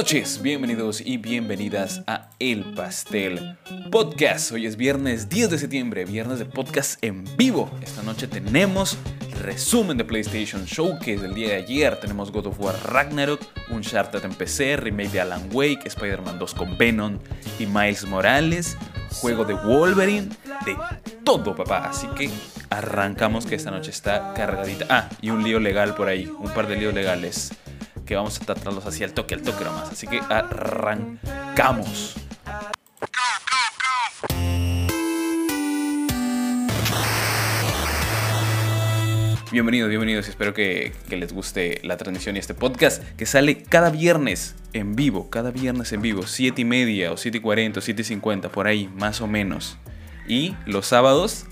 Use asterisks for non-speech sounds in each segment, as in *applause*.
noches, bienvenidos y bienvenidas a El Pastel Podcast. Hoy es viernes 10 de septiembre, viernes de podcast en vivo. Esta noche tenemos resumen de PlayStation Showcase del día de ayer. Tenemos God of War Ragnarok, Uncharted en PC, remake de Alan Wake, Spider-Man 2 con Venom y Miles Morales, juego de Wolverine, de todo papá. Así que arrancamos que esta noche está cargadita. Ah, y un lío legal por ahí, un par de líos legales que vamos a tratarlos así al toque, al toque nomás. Así que arrancamos. Bienvenidos, bienvenidos. Espero que, les guste la transmisión y este podcast que sale cada viernes en vivo. Cada viernes en vivo, 7 y media o 7 y 40 o 7 y 50, por ahí, más o menos. Y los sábados,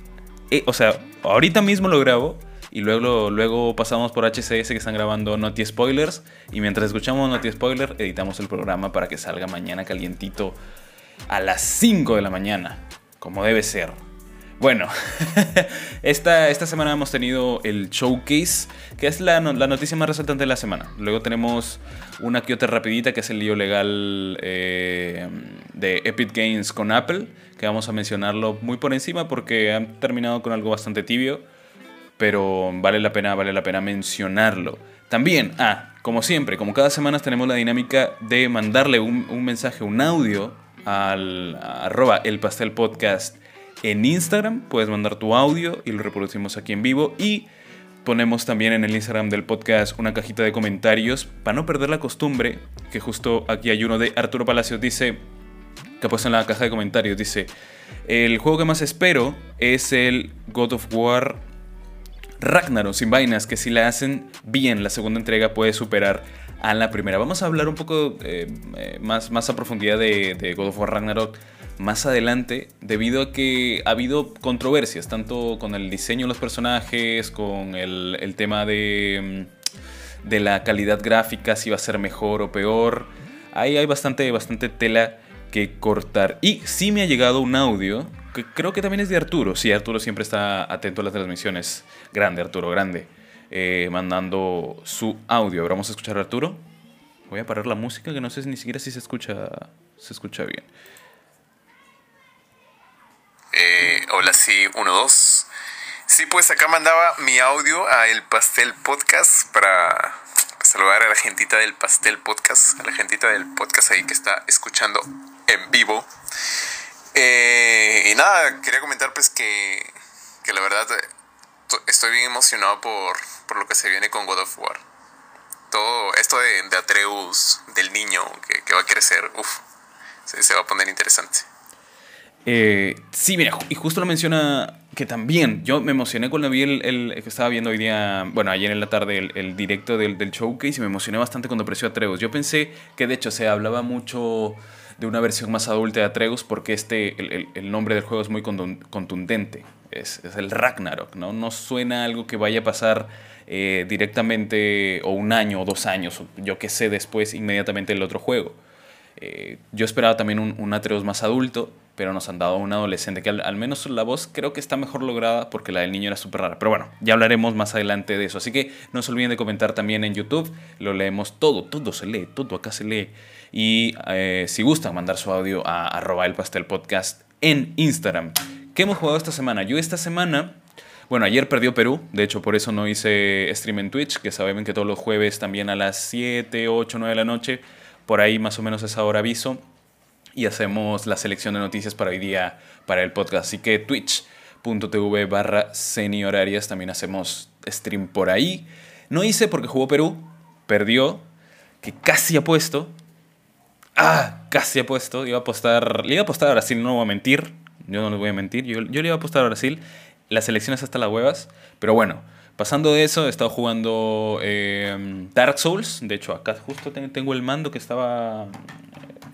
eh, o sea, ahorita mismo lo grabo y luego, luego pasamos por HCS que están grabando Noti Spoilers y mientras escuchamos Noti Spoiler editamos el programa para que salga mañana calientito a las 5 de la mañana, como debe ser. Bueno, *laughs* esta, esta semana hemos tenido el showcase, que es la, la, noticia más resaltante de la semana. Luego tenemos una que otra rapidita, que es el lío legal eh, de Epic Games con Apple, que vamos a mencionarlo muy por encima porque han terminado con algo bastante tibio pero vale la pena, vale la pena mencionarlo. También, ah, como siempre, como cada semana tenemos la dinámica de mandarle un, mensaje, un audio al arroba el pastel podcast en Instagram. Puedes mandar tu audio y lo reproducimos aquí en vivo. Y ponemos también en el Instagram del podcast una cajita de comentarios para no perder la costumbre, que justo aquí hay uno de Arturo Palacios, dice, que ha puesto en la caja de comentarios, dice, el juego que más espero es el God of War Ragnarok sin vainas, que si la hacen bien, la segunda entrega puede superar a la primera. Vamos a hablar un poco eh, eh, más, más a profundidad de, God of War Ragnarok más adelante, debido a que ha habido controversias, tanto con el diseño de los personajes, con el, tema de, mm, de, la calidad gráfica, si va a ser mejor o peor. Ahí hay bastante, bastante tela que cortar. Y sí me ha llegado un audio creo que también es de Arturo. Sí, Arturo siempre está atento a las transmisiones. Grande, Arturo, grande. Eh, mandando su audio. Ahora vamos a escuchar a Arturo. Voy a parar la música que no sé ni siquiera si se escucha, se escucha bien. Eh, hola, sí, uno, dos. Sí, pues acá mandaba mi audio a El Pastel Podcast para saludar a la gentita del Pastel Podcast, a la gentita del podcast ahí que está escuchando en vivo. Eh, y nada, quería comentar pues que, que la verdad estoy bien emocionado por, por, lo que se viene con God of War. Todo esto de, de Atreus, del niño que, va a crecer, uff, se, va a poner interesante. Eh, sí, mira, y justo lo menciona que también yo me emocioné cuando vi el, el, que estaba viendo hoy día, bueno, ayer en la tarde, el, el directo del, del, showcase y me emocioné bastante cuando apareció Atreus. Yo pensé que de hecho se hablaba mucho de una versión más adulta de Atreus porque este, el, el nombre del juego es muy contundente. Es, es, el Ragnarok, ¿no? No suena algo que vaya a pasar eh, directamente o un año o dos años, o yo qué sé, después inmediatamente el otro juego. Eh, yo esperaba también un, un, Atreus más adulto, pero nos han dado un adolescente que al, al, menos la voz creo que está mejor lograda porque la del niño era súper rara. Pero bueno, ya hablaremos más adelante de eso. Así que no se olviden de comentar también en YouTube. Lo leemos todo, todo se lee, todo acá se lee. Y eh, si gustan, mandar su audio a arroba el pastel podcast en Instagram. ¿Qué hemos jugado esta semana? Yo esta semana, bueno, ayer perdió Perú, de hecho por eso no hice stream en Twitch, que saben que todos los jueves también a las 7, 8, 9 de la noche, por ahí más o menos esa hora aviso, y hacemos la selección de noticias para hoy día para el podcast. Así que twitch.tv barra seniorarias también hacemos stream por ahí. No hice porque jugó Perú, perdió, que casi apuesto, Ah, casi he puesto. Iba a apostar. Le iba a apostar a Brasil, no voy a mentir. Yo no les voy a mentir. Yo, yo le iba a apostar a Brasil. Las elecciones hasta las huevas. Pero bueno, pasando de eso, he estado jugando eh, Dark Souls. De hecho, acá justo tengo el mando que estaba.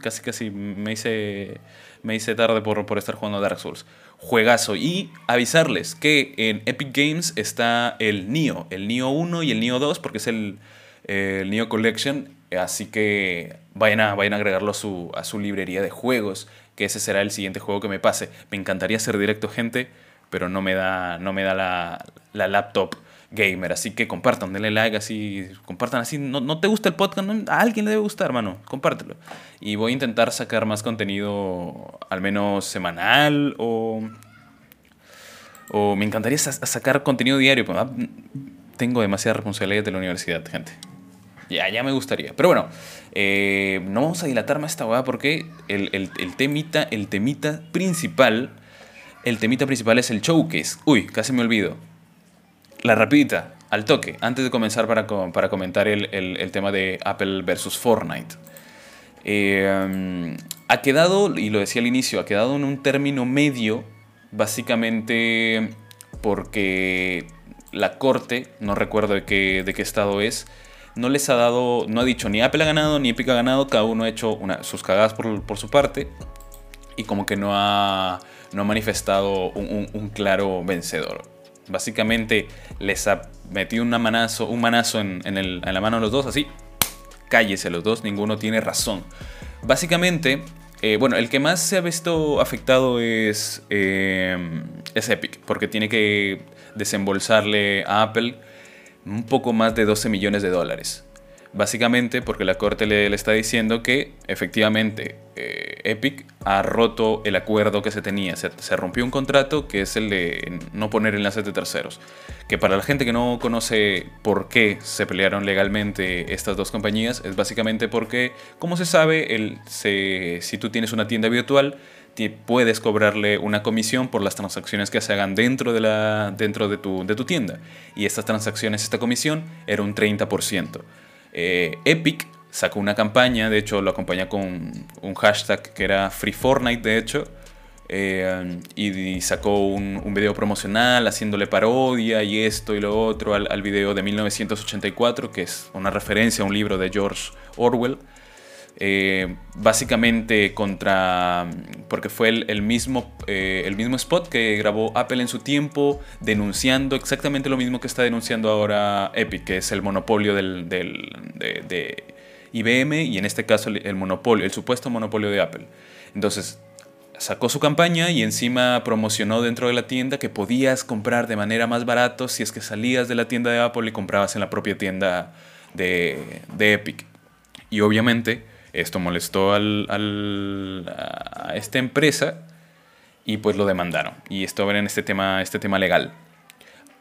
Casi, casi me hice, me tarde por, por estar jugando Dark Souls. Juegazo. Y avisarles que en Epic Games está el Nio. El Nio 1 y el Nio 2, porque es el, el Nio Collection Así que vayan a, vayan a agregarlo a su, a su librería de juegos, que ese será el siguiente juego que me pase. Me encantaría hacer directo, gente, pero no me da, no me da la, la laptop gamer. Así que compartan, denle like, así, compartan así. No, no te gusta el podcast, a alguien le debe gustar, hermano. Compártelo. Y voy a intentar sacar más contenido, al menos semanal o. O me encantaría sacar contenido diario. Pero, ah, tengo demasiada responsabilidad de la universidad, gente. Ya, ya me gustaría. Pero bueno, eh, no vamos a dilatar más esta hueá porque el, el, temita, el temita principal, el temita principal es el showcase. Uy, casi me olvido. La rapidita, al toque, antes de comenzar para, para comentar el, el, tema de Apple versus Fortnite. Eh, ha quedado, y lo decía al inicio, ha quedado en un término medio, básicamente porque la corte, no recuerdo de qué, de qué estado es, no les ha dado, no ha dicho ni Apple ha ganado ni Epic ha ganado, cada uno ha hecho sus cagadas por, su parte y como que no ha, no ha manifestado un, claro vencedor. Básicamente les ha metido un manazo, en, en, la mano de los dos, así, cállese los dos, ninguno tiene razón. Básicamente, eh, bueno, el que más se ha visto afectado es, eh, es Epic, porque tiene que desembolsarle a Apple un poco más de 12 millones de dólares. Básicamente porque la corte le, está diciendo que efectivamente eh, Epic ha roto el acuerdo que se tenía. Se, rompió un contrato que es el de no poner enlaces de terceros. Que para la gente que no conoce por qué se pelearon legalmente estas dos compañías, es básicamente porque, como se sabe, si tú tienes una tienda virtual, puedes cobrarle una comisión por las transacciones que se hagan dentro de, la, dentro de, tu, de tu tienda. Y estas transacciones, esta comisión, era un 30%. Eh, Epic sacó una campaña, de hecho lo acompaña con un hashtag que era Free Fortnite, de hecho, eh, y, sacó un, un, video promocional haciéndole parodia y esto y lo otro al, al video de 1984, que es una referencia a un libro de George Orwell. Eh, básicamente contra, porque fue el, mismo, eh, el mismo spot que grabó Apple en su tiempo, denunciando exactamente lo mismo que está denunciando ahora Epic, que es el monopolio del, de, IBM y en este caso el, monopolio, el supuesto monopolio de Apple. Entonces, sacó su campaña y encima promocionó dentro de la tienda que podías comprar de manera más barato si es que salías de la tienda de Apple y comprabas en la propia tienda de, de Epic. Y obviamente esto molestó al, a esta empresa y pues lo demandaron. Y esto en este tema, este tema legal.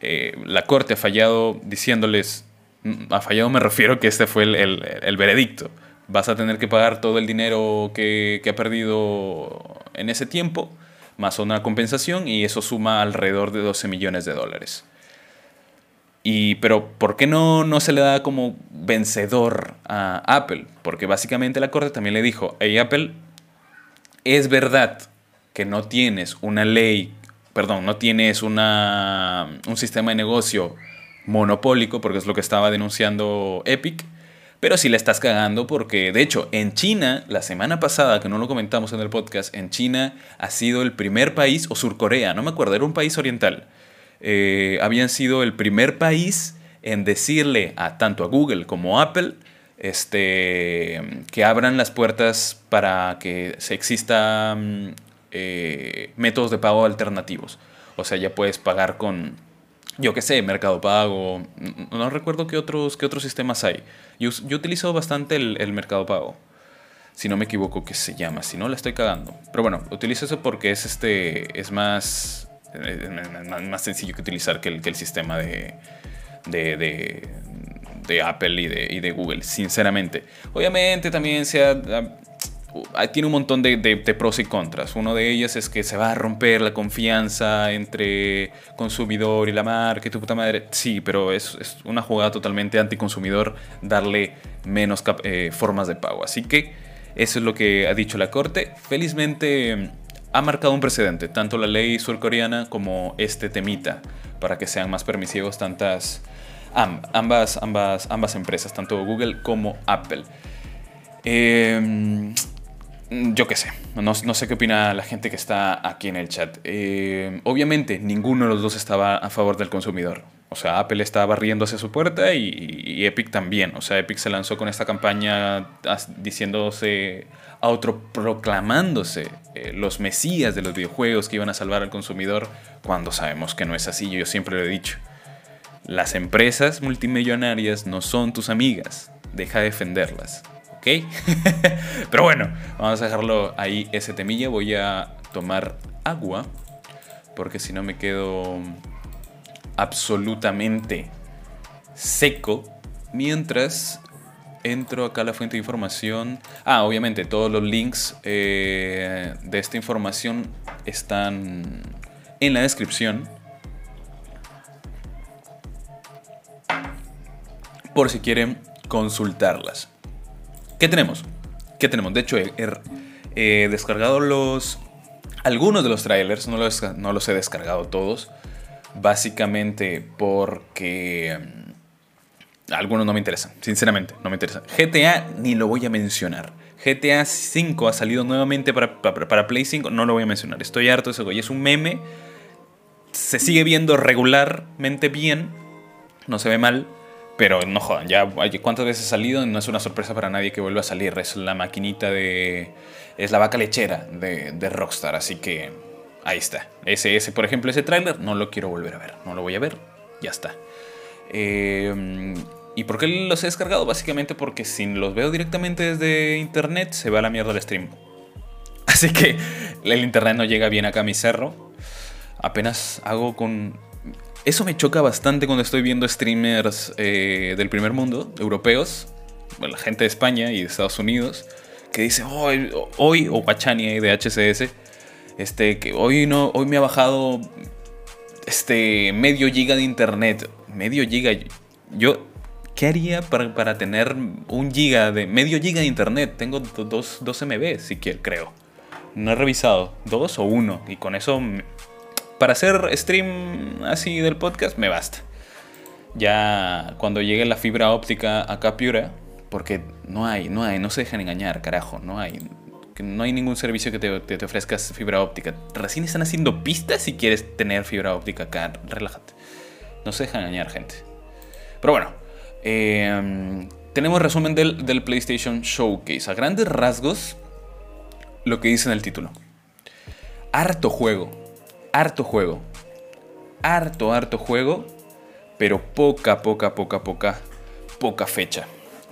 Eh, la corte ha fallado diciéndoles, mm, ha fallado me refiero que este fue el, veredicto. Vas a tener que pagar todo el dinero que, que ha perdido en ese tiempo, más una compensación, y eso suma alrededor de 12 millones de dólares. Y, pero, ¿por qué no, no se le da como vencedor a Apple? Porque básicamente la Corte también le dijo, hey Apple, es verdad que no tienes una ley, perdón, no tienes una, un sistema de negocio monopólico, porque es lo que estaba denunciando Epic, pero sí le estás cagando porque, de hecho, en China, la semana pasada, que no lo comentamos en el podcast, en China ha sido el primer país, o Surcorea, no me acuerdo, era un país oriental, eh, habían sido el primer país en decirle a tanto a Google como a Apple este, que abran las puertas para que se existan eh, métodos de pago alternativos. O sea, ya puedes pagar con, yo qué sé, Mercado Pago. No recuerdo qué otros, qué otros sistemas hay. Yo, utilizo bastante el, Mercado Pago. Si no me equivoco, que se llama. Si no, la estoy cagando. Pero bueno, utilizo eso porque es, este, es más es más sencillo que utilizar que el, que el sistema de, de, de, Apple y de, y de, Google, sinceramente. Obviamente también se tiene un montón de, pros y contras. Uno de ellos es que se va a romper la confianza entre consumidor y la marca y tu puta madre. Sí, pero es, es una jugada totalmente anticonsumidor darle menos eh, formas de pago. Así que eso es lo que ha dicho la corte. Felizmente ha marcado un precedente, tanto la ley surcoreana como este temita, para que sean más permisivos tantas ambas, ambas, ambas empresas, tanto Google como Apple. Em, yo qué sé, no, sé qué opina la gente que está aquí en el chat. Em, obviamente, ninguno de los dos estaba a favor del consumidor. O sea, Apple estaba riendo hacia su puerta y, y Epic también. O sea, Epic se lanzó con esta campaña diciéndose autoproclamándose eh, los mesías de los videojuegos que iban a salvar al consumidor, cuando sabemos que no es así, yo siempre lo he dicho. Las empresas multimillonarias no son tus amigas. Deja de defenderlas. ¿Ok? *laughs* Pero bueno, vamos a dejarlo ahí ese temilla. Voy a tomar agua. Porque si no me quedo absolutamente seco. Mientras entro acá a la fuente de información. Ah, obviamente todos los links eh, de esta información están en la descripción. Por si quieren consultarlas. ¿Qué tenemos? ¿Qué tenemos? De hecho, he, descargado los... Algunos de los trailers, no los, no los he descargado todos. Básicamente porque algunos no me interesan, sinceramente, no me interesan. GTA ni lo voy a mencionar. GTA 5 ha salido nuevamente para, para, Play 5, no lo voy a mencionar. Estoy harto de eso, güey. Es un meme. Se sigue viendo regularmente bien. No se ve mal. Pero no jodan, ya cuántas veces ha salido, no es una sorpresa para nadie que vuelva a salir. Es la maquinita de. Es la vaca lechera de, de Rockstar. Así que ahí está. Ese, ese, por ejemplo, ese tráiler no lo quiero volver a ver. No lo voy a ver. Ya está. Eh, ¿Y por qué los he descargado? Básicamente porque si los veo directamente desde internet, se va a la mierda el stream. *laughs* Así que el internet no llega bien acá a mi cerro. Apenas hago con... Eso me choca bastante cuando estoy viendo streamers eh, del primer mundo, europeos, la gente de España y de Estados Unidos, que dicen, hoy, hoy o Pachani de HCS, este, que hoy, no, hoy me ha bajado este, medio giga de internet medio giga. Yo, ¿qué haría para, tener un giga de medio giga de internet? Tengo dos, 2 MB, si quiero, creo. No he revisado, dos o uno. Y con eso, para hacer stream así del podcast, me basta. Ya cuando llegue la fibra óptica a Capura, porque no hay, no hay, no se dejan engañar, carajo, no hay. No hay ningún servicio que te, te, ofrezcas fibra óptica. Recién están haciendo pistas si quieres tener fibra óptica acá. Relájate. No se deja engañar, gente. Pero bueno, em, tenemos resumen del, del, PlayStation Showcase. A grandes rasgos, lo que dice en el título. Harto juego, harto juego, harto, harto juego, pero poca, poca, poca, poca, poca fecha.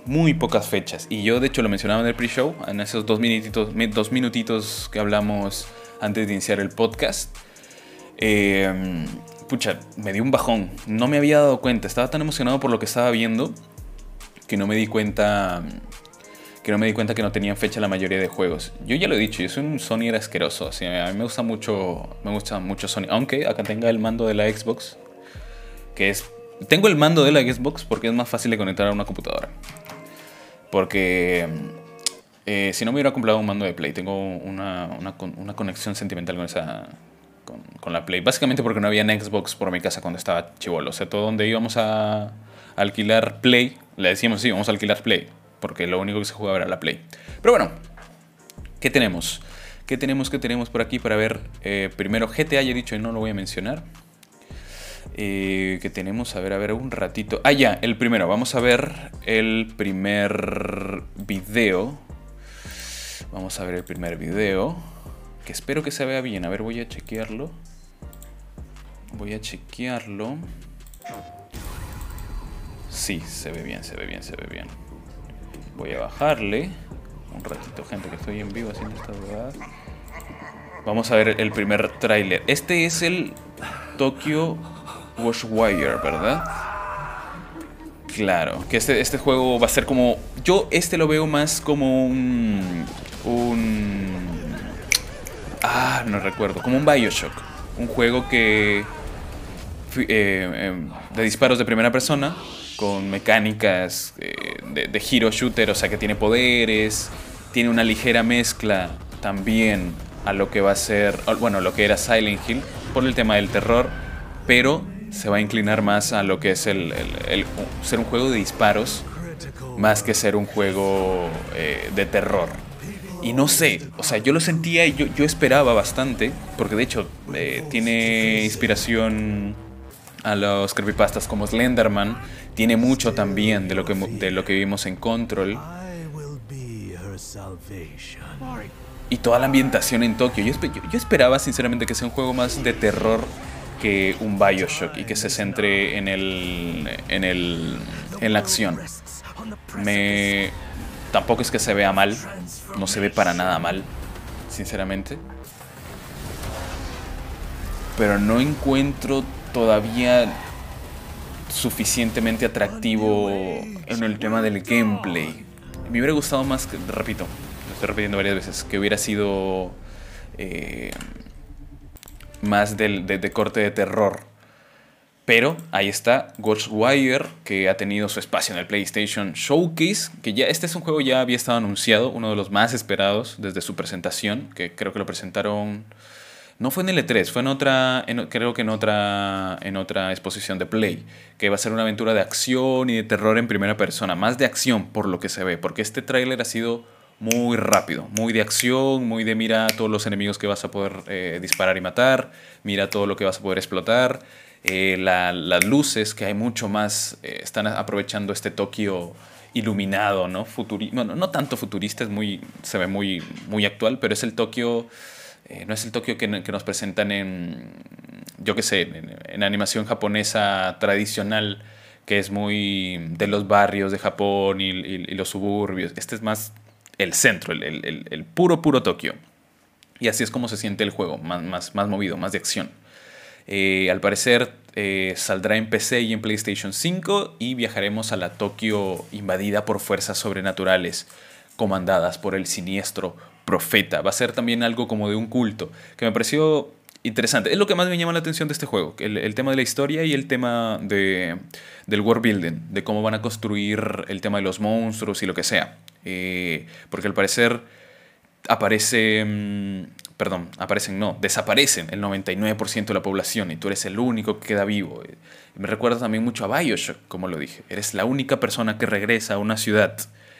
Muy pocas fechas. Y yo, de hecho, lo mencionaba en el pre-show, en esos dos minutitos, dos minutitos que hablamos antes de iniciar el podcast. Eh, pucha, me dio un bajón. No me había dado cuenta. Estaba tan emocionado por lo que estaba viendo que no me di cuenta que no me di cuenta que no tenían fecha la mayoría de juegos. Yo ya lo he dicho, yo soy un Sony era asqueroso. a mí me gusta mucho, me gusta mucho Sony. Aunque acá tenga el mando de la Xbox, que es, tengo el mando de la Xbox porque es más fácil de conectar a una computadora. Porque eh, si no me hubiera comprado un mando de Play, tengo una, una, una conexión sentimental con esa, con, la Play. Básicamente porque no había en Xbox por mi casa cuando estaba chivolo. O sea, todo donde íbamos a alquilar Play, le decíamos, sí, vamos a alquilar Play. Porque lo único que se jugaba era la Play. Pero bueno, ¿qué tenemos? ¿Qué tenemos? ¿Qué tenemos por aquí para ver? Eh, primero GTA, ya he dicho y no lo voy a mencionar. Eh, ¿Qué tenemos? A ver, a ver, un ratito. Ah, ya, el primero. Vamos a ver el primer video. Vamos a ver el primer video. Que espero que se vea bien. A ver, voy a chequearlo. Voy a chequearlo. Sí, se ve bien, se ve bien, se ve bien. Voy a bajarle. Un ratito, gente, que estoy en vivo haciendo esta jugada. Vamos a ver el primer tráiler. Este es el Tokyo Washwire, ¿verdad? Claro, que este, este juego va a ser como... Yo este lo veo más como un... Un Ah, no recuerdo. Como un Bioshock. Un juego que. Eh, em, de disparos de primera persona. Con mecánicas eh, de, de hero shooter, o sea que tiene poderes. Tiene una ligera mezcla también a lo que va a ser. Bueno, lo que era Silent Hill. Por el tema del terror. Pero se va a inclinar más a lo que es el, ser un juego de disparos. Más que ser un juego eh, de terror. Y no sé, o sea, yo lo sentía y yo, yo esperaba bastante, porque de hecho eh, tiene inspiración a los creepypastas como Slenderman, tiene mucho también de lo que, de lo que vimos en Control. Y toda la ambientación en Tokio. Yo, yo, esperaba sinceramente que sea un juego más de terror que un Bioshock y que se centre en el en el en la acción. Me tampoco es que se vea mal, no se ve para nada mal, sinceramente. Pero no encuentro todavía suficientemente atractivo en el tema del gameplay. Me hubiera gustado más, que, repito, lo estoy repitiendo varias veces, que hubiera sido eh, más del, de, corte de terror. Pero ahí está Ghostwire, que ha tenido su espacio en el PlayStation Showcase, que ya este es un juego ya había estado anunciado, uno de los más esperados desde su presentación, que creo que lo presentaron no fue en el E3, fue en otra, creo que en otra, en otra exposición de Play, que va a ser una aventura de acción y de terror en primera persona, más de acción por lo que se ve, porque este tráiler ha sido muy rápido, muy de acción, muy de mira todos los enemigos que vas a poder eh, disparar y matar, mira todo lo que vas a poder explotar, eh, las luces que hay mucho más, eh, están aprovechando este Tokio iluminado, ¿no? Bueno, no tanto futurista, es muy, se ve muy, muy actual, pero es el Tokio eh, no es el Tokio que, nos presentan en, yo qué sé, en, animación japonesa tradicional, que es muy de los barrios de Japón y, los suburbios. Este es más el centro, el, puro, puro Tokio. Y así es como se siente el juego, más, más, más movido, más de acción. Eh, al parecer eh, saldrá en PC y en PlayStation 5 y viajaremos a la Tokio invadida por fuerzas sobrenaturales comandadas por el siniestro profeta. Va a ser también algo como de un culto, que me pareció interesante. Es lo que más me llama la atención de este juego, el, el tema de la historia y el tema de, del world building, de cómo van a construir el tema de los monstruos y lo que sea. Eh, porque al parecer aparece, mm, perdón, aparecen, no, desaparecen el 99% de la población y tú eres el único que queda vivo. Me recuerda también mucho a Bioshock, como lo dije. Eres la única persona que regresa a una ciudad,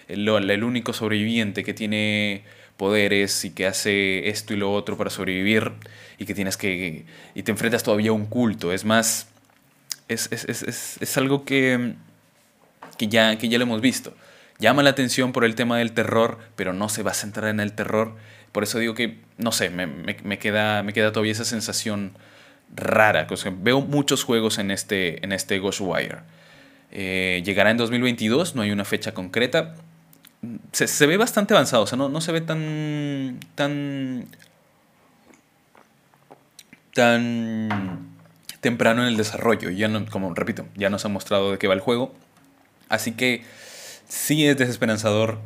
el único sobreviviente que tiene poderes y que hace esto y lo otro para sobrevivir y que tienes que... y te enfrentas todavía a un culto. Es más, es, es, es, es algo que, que, ya, que ya lo hemos visto. Llama la atención por el tema del terror, pero no se va a centrar en el terror. Por eso digo que, no sé, me, me, queda, me queda todavía esa sensación rara. veo muchos juegos en este, en este Ghostwire. Eh, llegará en 2022, no hay una fecha concreta se, ve bastante avanzado, o sea, no, no se ve tan, tan, tan temprano en el desarrollo. Ya no, como repito, ya nos ha mostrado de qué va el juego. Así que sí es desesperanzador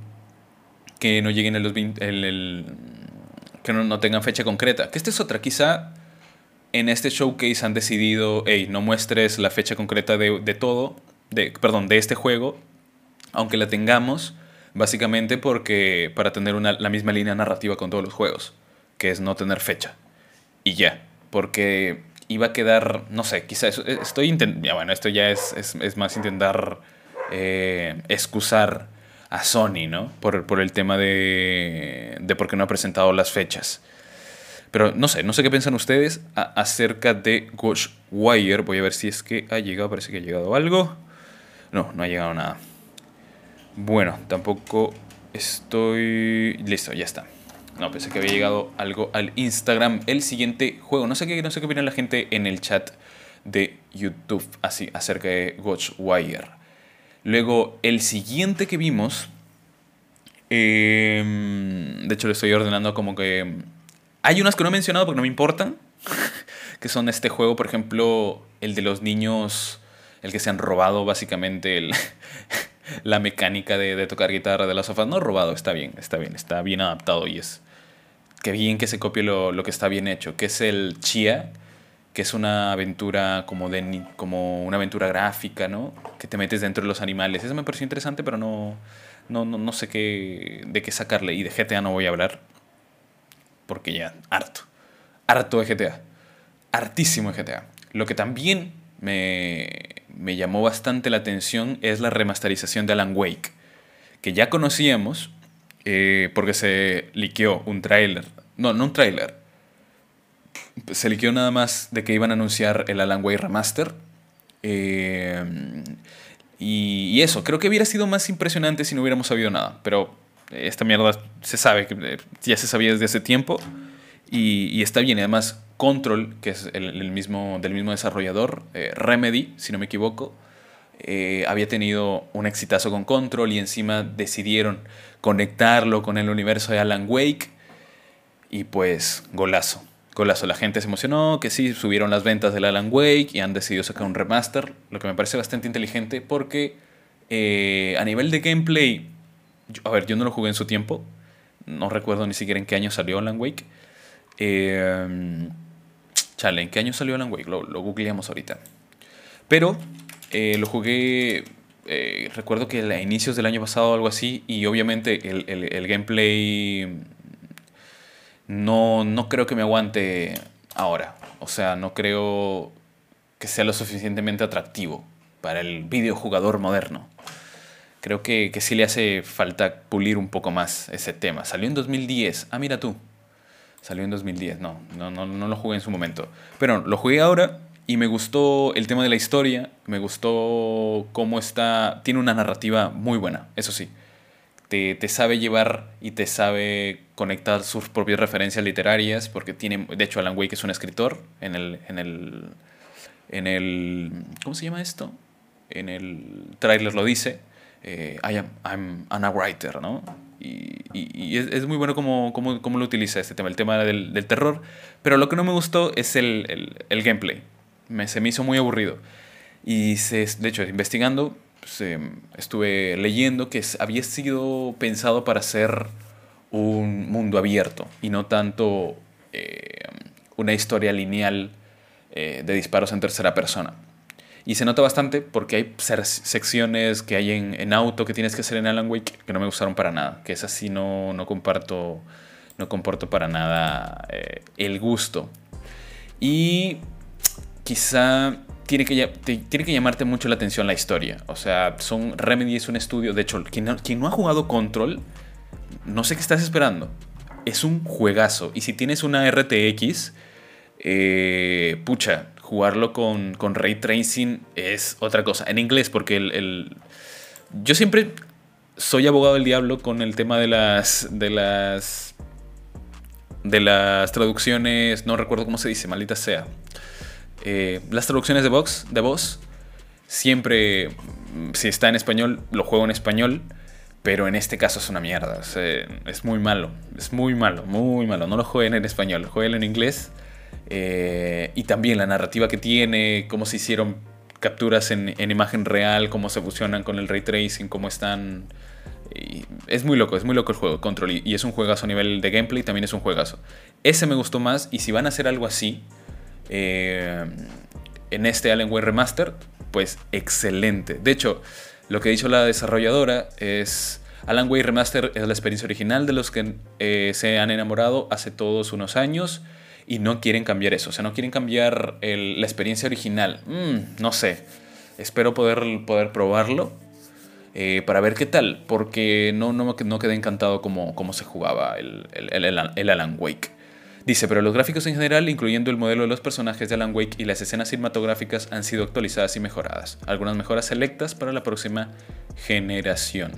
que no lleguen en los el, que no, no, tengan fecha concreta. Que esta es otra, quizá en este showcase han decidido, hey, no muestres la fecha concreta de, de todo, de, perdón, de este juego, aunque la tengamos Básicamente porque para tener una, la misma línea narrativa con todos los juegos, que es no tener fecha. Y ya, porque iba a quedar, no sé, quizás estoy intentando, bueno, esto ya es, es, es más intentar eh, excusar a Sony, ¿no? Por, por el tema de, de por qué no ha presentado las fechas. Pero no sé, no sé qué piensan ustedes acerca de Ghostwire. Voy a ver si es que ha llegado, parece que ha llegado algo. No, no ha llegado nada. Bueno, tampoco estoy... Listo, ya está. No, pensé que había llegado algo al Instagram. El siguiente juego. No sé qué, no sé qué opina la gente en el chat de YouTube así, acerca de Ghostwire. Luego, el siguiente que vimos... Em, de hecho, le estoy ordenando como que... Hay unas que no he mencionado porque no me importan. *laughs* que son este juego, por ejemplo, el de los niños... El que se han robado básicamente el, *laughs* la mecánica de, tocar guitarra de las sofás. No robado, está bien, está bien, está bien adaptado y es que bien que se copie lo, que está bien hecho, que es el Chia, que es una aventura como, de, como una aventura gráfica, ¿no? Que te metes dentro de los animales. Eso me pareció interesante, pero no, no, no, sé qué, de qué sacarle. Y de GTA no voy a hablar, porque ya, harto. Harto de GTA. Hartísimo de GTA. Lo que también me, me llamó bastante la atención es la remasterización de Alan Wake, que ya conocíamos eh, porque se liqueó un tráiler. No, no un tráiler. Se liqueó nada más de que iban a anunciar el Alan Wake Remaster. Eh, y, eso, creo que hubiera sido más impresionante si no hubiéramos sabido nada. Pero esta mierda se sabe, eh, ya se sabía desde hace tiempo. Y, y está bien, además Control, que es el, mismo, del mismo desarrollador, eh, Remedy, si no me equivoco, eh, había tenido un exitazo con Control y encima decidieron conectarlo con el universo de Alan Wake. Y pues, golazo. Golazo. La gente se emocionó, que sí, subieron las ventas del Alan Wake y han decidido sacar un remaster, lo que me parece bastante inteligente porque eh, a nivel de gameplay, a ver, yo no lo jugué en su tiempo, no recuerdo ni siquiera en qué año salió Alan Wake. Eh, chale, ¿en qué año salió Alan Wake? Lo, lo googleamos ahorita. Pero eh, lo jugué, eh, recuerdo que a inicios del año pasado o algo así, y obviamente el, gameplay no, no creo que me aguante ahora. O sea, no creo que sea lo suficientemente atractivo para el videojugador moderno. Creo que, que sí le hace falta pulir un poco más ese tema. Salió en 2010. Ah, mira tú. Salió en 2010. No, no, no, no lo jugué en su momento. Pero lo jugué ahora y me gustó el tema de la historia, me gustó cómo está, tiene una narrativa muy buena, eso sí. Te, te, sabe llevar y te sabe conectar sus propias referencias literarias, porque tiene, de hecho Alan Wake es un escritor en el, en el, en el, ¿cómo se llama esto? En el tráiler lo dice, eh, I am, I'm, a writer, ¿no? Y, y, es, es, muy bueno cómo, cómo, cómo, lo utiliza este tema, el tema del, del, terror, pero lo que no me gustó es el, el, el gameplay me, se me hizo muy aburrido. Y se, de hecho, investigando, pues, estuve leyendo que había sido pensado para ser un mundo abierto y no tanto eh, una historia lineal eh, de disparos en tercera persona. Y se nota bastante porque hay secciones que hay en, en, auto que tienes que hacer en Alan Wake que no me gustaron para nada. Que es así, no, no comparto, no comparto para nada eh, el gusto. Y quizá tiene que, tiene que llamarte mucho la atención la historia. O sea, son Remedy es un estudio. De hecho, quien no, quien no ha jugado Control, no sé qué estás esperando. Es un juegazo. Y si tienes una RTX, eh, pucha, jugarlo con, con, ray tracing es otra cosa. En inglés, porque el, el, yo siempre soy abogado del diablo con el tema de las. de las. de las traducciones. No recuerdo cómo se dice, maldita sea. Eh, las traducciones de voz, de voz, siempre, si está en español, lo juego en español, pero en este caso es una mierda. Es, muy malo, es muy malo, muy malo. No lo jueguen en español, jueguen en inglés. Eh, y también la narrativa que tiene, cómo se hicieron capturas en, imagen real, cómo se fusionan con el ray tracing, cómo están... es muy loco, es muy loco el juego, Control. Y, es un juegazo a nivel de gameplay, también es un juegazo. Ese me gustó más y si van a hacer algo así, eh, en este Alan Wake Remaster, pues excelente. De hecho, lo que ha dicho la desarrolladora es... Alan Wake Remaster es la experiencia original de los que eh, se han enamorado hace todos unos años y no quieren cambiar eso. O sea, no quieren cambiar la experiencia original. Mm, no sé. Espero poder, poder probarlo eh, para ver qué tal. Porque no, no, no quedé encantado como, como se jugaba el, el Alan Wake. Dice, pero los gráficos en general, incluyendo el modelo de los personajes de Alan Wake y las escenas cinematográficas, han sido actualizadas y mejoradas. Algunas mejoras selectas para la próxima generación.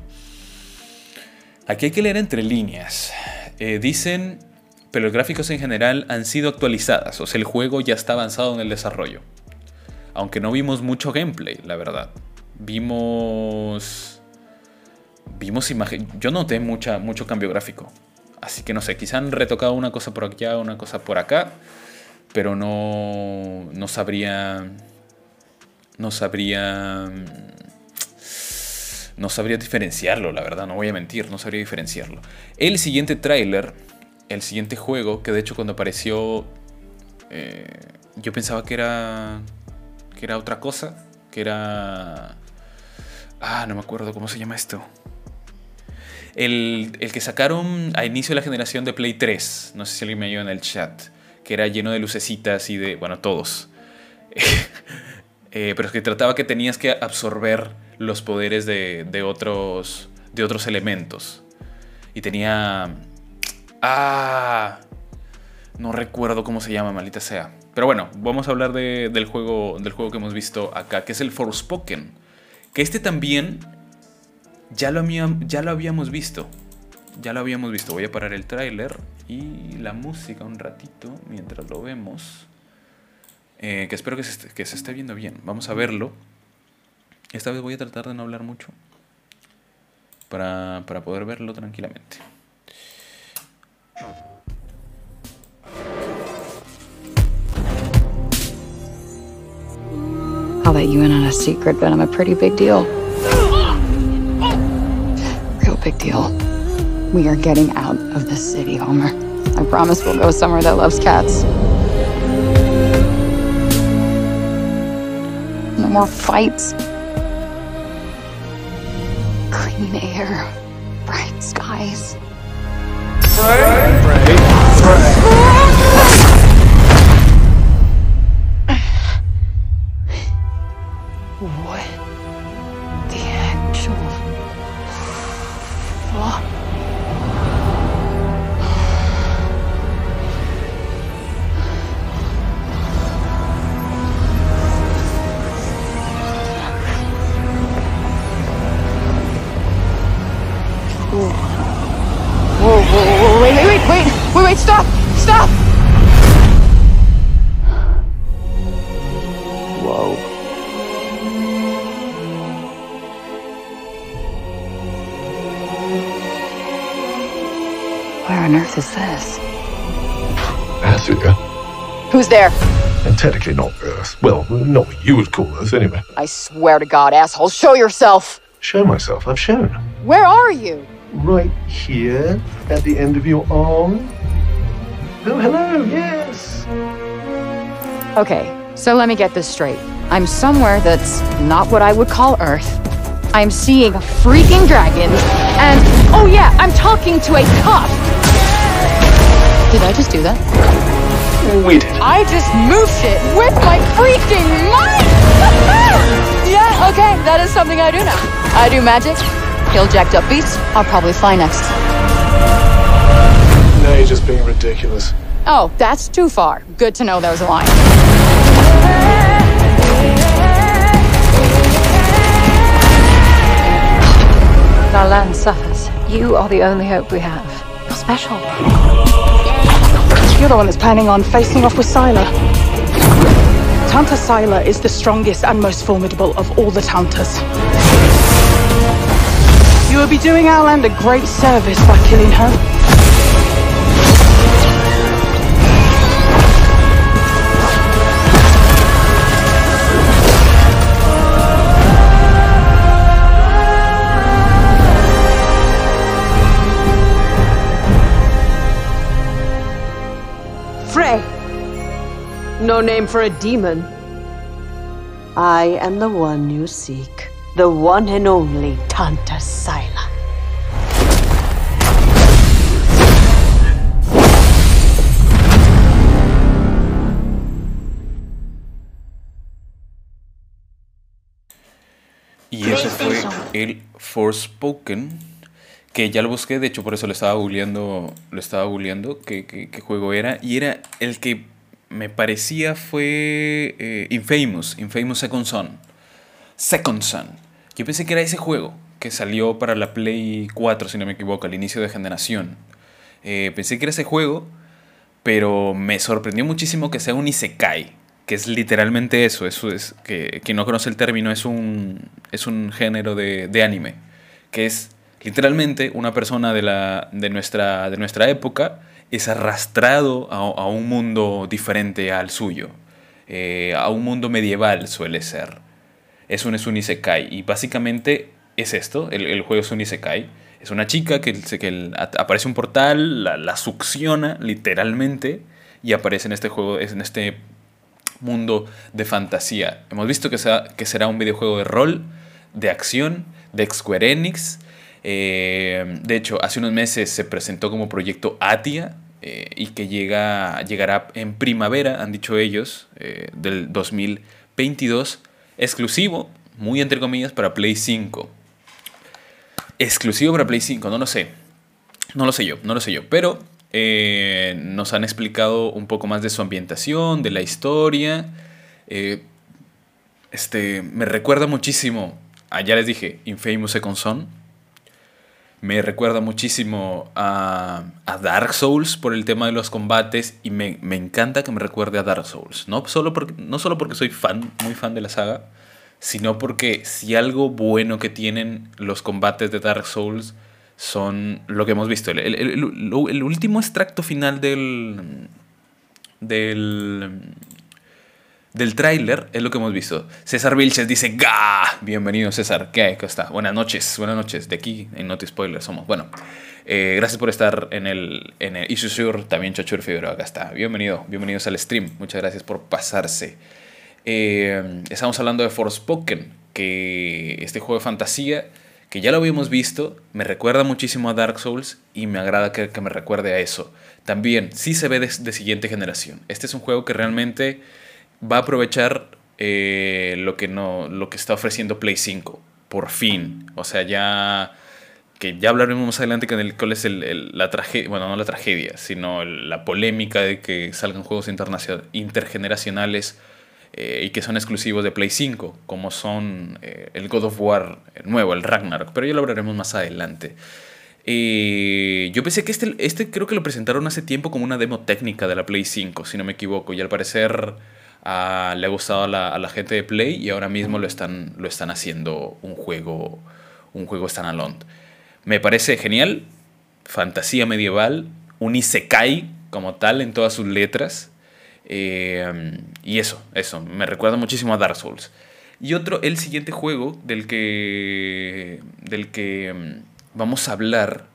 Aquí hay que leer entre líneas. Eh, dicen, pero los gráficos en general han sido actualizadas, o sea, el juego ya está avanzado en el desarrollo. Aunque no vimos mucho gameplay, la verdad. Vimos... Vimos imagen... Yo noté mucha, mucho cambio gráfico. Así que no sé, quizá han retocado una cosa por allá, una cosa por acá, pero no, no sabría... No sabría... No sabría diferenciarlo, la verdad, no voy a mentir, no sabría diferenciarlo. El siguiente tráiler, el siguiente juego, que de hecho cuando apareció... Eh, yo pensaba que era... Que era otra cosa, que era... Ah, no me acuerdo cómo se llama esto. El, que sacaron a inicio de la generación de Play 3, no sé si alguien me ayuda en el chat, que era lleno de lucecitas y de, bueno, todos. *laughs* Eh, pero es que trataba que tenías que absorber los poderes de, de, otros, de otros elementos. Y tenía... Ah... No recuerdo cómo se llama, maldita sea. Pero bueno, vamos a hablar del, juego, del juego que hemos visto acá, que es el Forspoken. Que este también ya lo, ya lo habíamos visto. Ya lo habíamos visto. Voy a parar el tráiler y la música un ratito mientras lo vemos. Eh, que espero que se, esté, que se esté viendo bien. Vamos a verlo. Esta vez voy a tratar de no hablar mucho para, para poder verlo tranquilamente. I'll let you in on a secret, but I'm a pretty big deal. Real big deal. We are getting out of this city, Homer. I promise we'll go somewhere that loves cats. No more fights. Clean air, bright skies. What there? And technically not Earth. Well, not what you would call Earth, anyway. I swear to God, asshole, show yourself! Show myself. I've shown. Where are you? Right here, at the end of your arm. Oh, hello, yes. Okay, so let me get this straight. I'm somewhere that's not what I would call Earth. I'm seeing a freaking dragons, and oh yeah, I'm talking to a cop! Did I just do that? We did. I just moved it with my freaking mind! *laughs* yeah, okay, that is something I do now. I do magic, kill jacked up beasts, I'll probably fly next. No, you're just being ridiculous. Oh, that's too far. Good to know there's a line. Our land suffers. You are the only hope we have. You're special. You're the one that's planning on facing off with Syla. Tanta Syla is the strongest and most formidable of all the Tantas. You will be doing our land a great service by killing her. No name for a demon. I am the one you seek. The one and only Tanta Sila. Y ese fue el Forspoken, que ya lo busqué, de hecho por eso lo estaba googleando, lo estaba googleando qué, qué- qué juego era. Y era el que me parecía fue eh, Infamous, Infamous Second Son. Second Son. Yo pensé que era ese juego que salió para la Play 4, si no me equivoco, al inicio de generación. Eh, pensé que era ese juego, pero me sorprendió muchísimo que sea un Isekai, que es literalmente eso, eso es que quien no conoce el término es un, es un género de, de anime, que es literalmente una persona de, la, de, nuestra, de nuestra época es arrastrado a, a un mundo diferente al suyo, eh, a un mundo medieval suele ser. Es un, es Isekai y básicamente es esto, el, el juego es un Isekai. Es una chica que, que aparece un portal, la, la succiona literalmente y aparece en este juego, en este mundo de fantasía. Hemos visto que, sea- que será un videojuego de rol, de acción, de Square Enix. Eh, de hecho, hace unos meses se presentó como proyecto Atia eh, y que llega, llegará en primavera, han dicho ellos, eh, del 2022, exclusivo, muy entre comillas, para Play 5. Exclusivo para Play 5, no lo sé. No lo sé yo, no lo sé yo. Pero nos han explicado un poco más de su ambientación, de la historia. Este, me recuerda muchísimo, ah, ya les dije, Infamous Second Son. Me recuerda muchísimo a, a Dark Souls por el tema de los combates y me, me encanta que me recuerde a Dark Souls. No solo, porque, no solo porque soy fan, muy fan de la saga, sino porque si algo bueno que tienen los combates de Dark Souls son lo que hemos visto. El, el- el- el último extracto final del. del. Del tráiler es lo que hemos visto. César Vilches dice ¡Ga! Bienvenido, César. ¿Qué hay? ¿Cómo está? Buenas noches, buenas noches. De aquí, en Noti Spoiler, somos. Bueno, eh, gracias por estar en el. en el Isusur, también Chachur Figueroa, acá está. Bienvenido, bienvenidos al stream. Muchas gracias por pasarse. Eh, estamos hablando de Forspoken, que este juego de fantasía, que ya lo habíamos visto, me recuerda muchísimo a Dark Souls y me agrada que, que me recuerde a eso. También, sí se ve de siguiente generación. Este es un juego que realmente va a aprovechar eh, lo, que no, lo que está ofreciendo Play 5, por fin. O sea, ya que ya hablaremos más adelante con el, cuál es el- la tragedia, bueno, no la tragedia, sino la polémica de que salgan juegos intergeneracionales eh, y que son exclusivos de Play 5, como son eh, el God of War nuevo, el Ragnarok, pero ya lo hablaremos más adelante. Eh, yo pensé que este, este creo que lo presentaron hace tiempo como una demo técnica de la Play 5, si no me equivoco, y al parecer le ha gustado a la, a la gente de Play y ahora mismo lo están, lo están haciendo un juego, un juego standalone. Me parece genial, fantasía medieval, un isekai como tal en todas sus letras. Eh, y eso, eso, me recuerda muchísimo a Dark Souls. Y otro, el siguiente juego del que, del que mm, vamos a hablar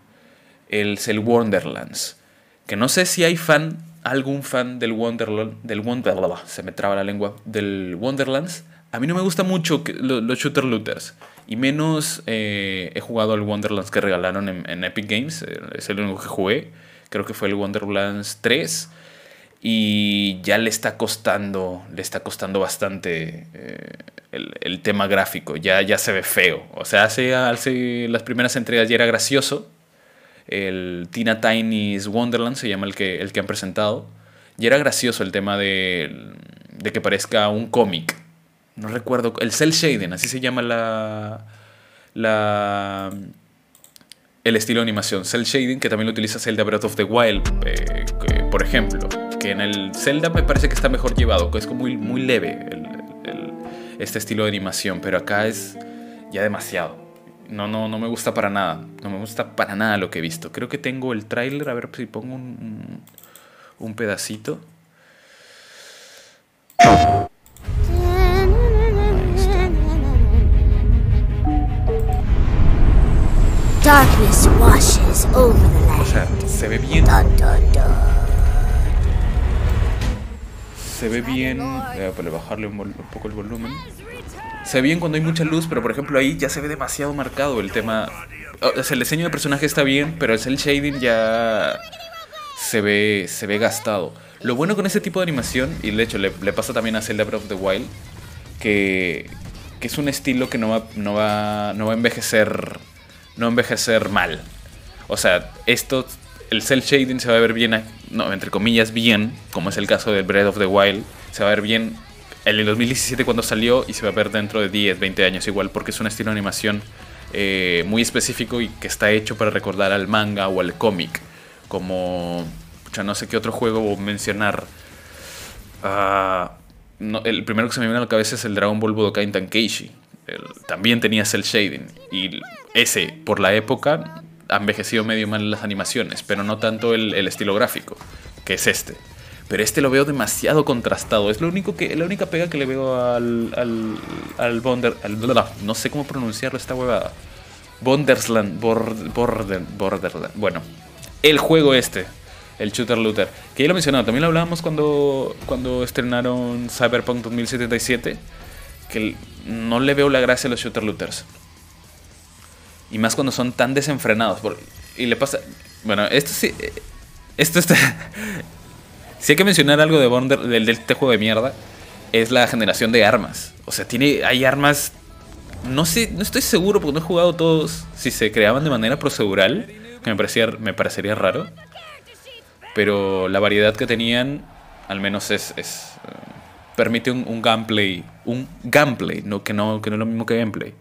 es el Wonderlands. Que no sé si hay fan, algún fan del Wonderland, del Wonderland, se me traba la lengua, del Wonderlands. A mí no me gusta mucho los shooter looters. Y menos eh, he jugado al Wonderlands que regalaron en, Epic Games. eh, Es el único que jugué. Creo que fue el Wonderlands 3 y ya le está costando, le está costando bastante eh, el, el tema gráfico, ya, ya se ve feo. O sea, hace, hace las primeras entregas ya era gracioso. El Tina Tiny's Wonderland se llama el que, el que han presentado. Y era gracioso el tema de, de que parezca un cómic. No recuerdo, el Cell Shading, así se llama la, la, el estilo de animación. Cell Shading, que también lo utiliza Zelda Breath of the Wild, eh, por ejemplo. Que en el Zelda me parece que está mejor llevado, que es como muy, muy leve el- este estilo de animación, pero acá es ya demasiado. No, no, no me gusta para nada. No me gusta para nada lo que he visto. Creo que tengo el tráiler, a ver si pongo un, un, pedacito. Darkness washes over the O sea, se ve bien. Dun, dun, dun. Se ve bien. Voy a bajarle un poco el volumen. Se ve bien cuando hay mucha luz, pero por ejemplo ahí ya se ve demasiado marcado el tema. O sea, el diseño de personaje está bien, pero el cel shading ya se ve, se ve gastado. Lo bueno con ese tipo de animación, y de hecho le, pasa también a Zelda Breath of the Wild, que, que es un estilo que no va, no va, no va a envejecer, no envejecer mal. O sea, esto, el cel shading se va a ver bien, no, entre comillas, bien, como es el caso de Breath of the Wild, se va a ver bien en el 2017 cuando salió y se va a ver dentro de 10, 20 años igual, porque es un estilo de animación eh, muy específico y que está hecho para recordar al manga o al cómic, como, no sé qué otro juego mencionar. Ah, no, el primero que se me viene a la cabeza es el Dragon Ball Budokai Tenkaichi. También tenía cel shading. Y ese, por la época, ha envejecido medio mal las animaciones, pero no tanto el estilo gráfico, que es este. Pero este lo veo demasiado contrastado. Es lo único que, la única pega que le veo al. al. al, Bonder, al no sé cómo pronunciarlo esta huevada. Bondersland. Bord- Borden- Borderland. Bueno, el juego este, el Shooter Looter, que ya lo he mencionado, también lo hablábamos cuando, cuando estrenaron Cyberpunk 2077, que no le veo la gracia a los Shooter Looters. Y más cuando son tan desenfrenados. y le pasa... Bueno, esto sí... eh, Esto está... *laughs* si hay que mencionar algo de, Bonder, del, de este juego de mierda, es la generación de armas. O sea, tiene, hay armas no sé, no estoy seguro porque no he jugado todos si se creaban de manera procedural, que me parecía me parecería raro. Pero la variedad que tenían al menos es, eh, permite un, un gameplay, un gameplay, que no que no es lo mismo que gameplay.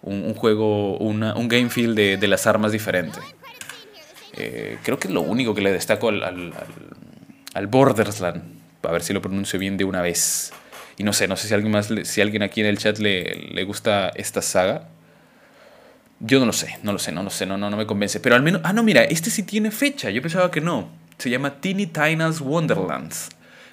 un, juego, una- un game feel de, de las armas diferente. Eh, creo que es lo único que le destaco al- al Borderlands. A ver si lo pronuncio bien de una vez. Y no sé, no sé si alguien más, si alguien aquí en el chat le, le gusta esta saga. Yo no lo sé, no lo sé, no lo sé, no, no, no me convence. Pero al menos. Ah, no, mira, este sí tiene fecha. Yo pensaba que no. Se llama Teeny Tina's Wonderlands.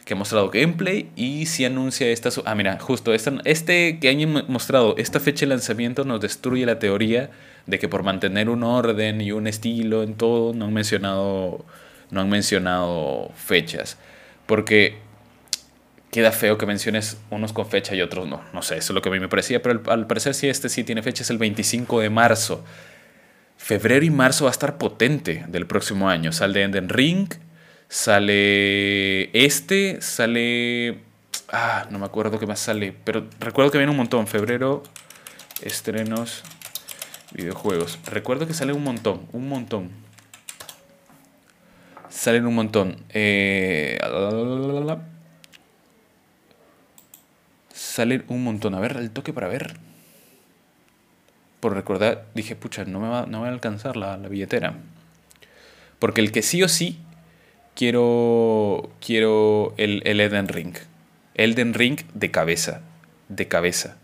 Que ha mostrado gameplay y sí anuncia esta. Ah, mira, justo este que han mostrado, esta fecha de lanzamiento nos destruye la teoría de que por mantener un orden y un estilo en todo, no han mencionado, no han mencionado fechas. Porque queda feo que menciones unos con fecha y otros no. No sé, eso es lo que a mí me parecía, pero al, parecer sí, este sí tiene fecha, es el 25 de marzo. Febrero y marzo va a estar potente del próximo año. Sale Enden Ring, sale este, sale... Ah, no me acuerdo qué más sale, pero recuerdo que viene un montón. Febrero, estrenos, videojuegos. Recuerdo que sale un montón, un montón. Salen un montón. Eh, salen un montón. A ver, el toque para ver. Por recordar, dije, pucha, no me va, no a alcanzar la, la billetera. Porque el que sí o sí quiero, quiero el, el Elden Ring. Elden Ring de cabeza. De cabeza.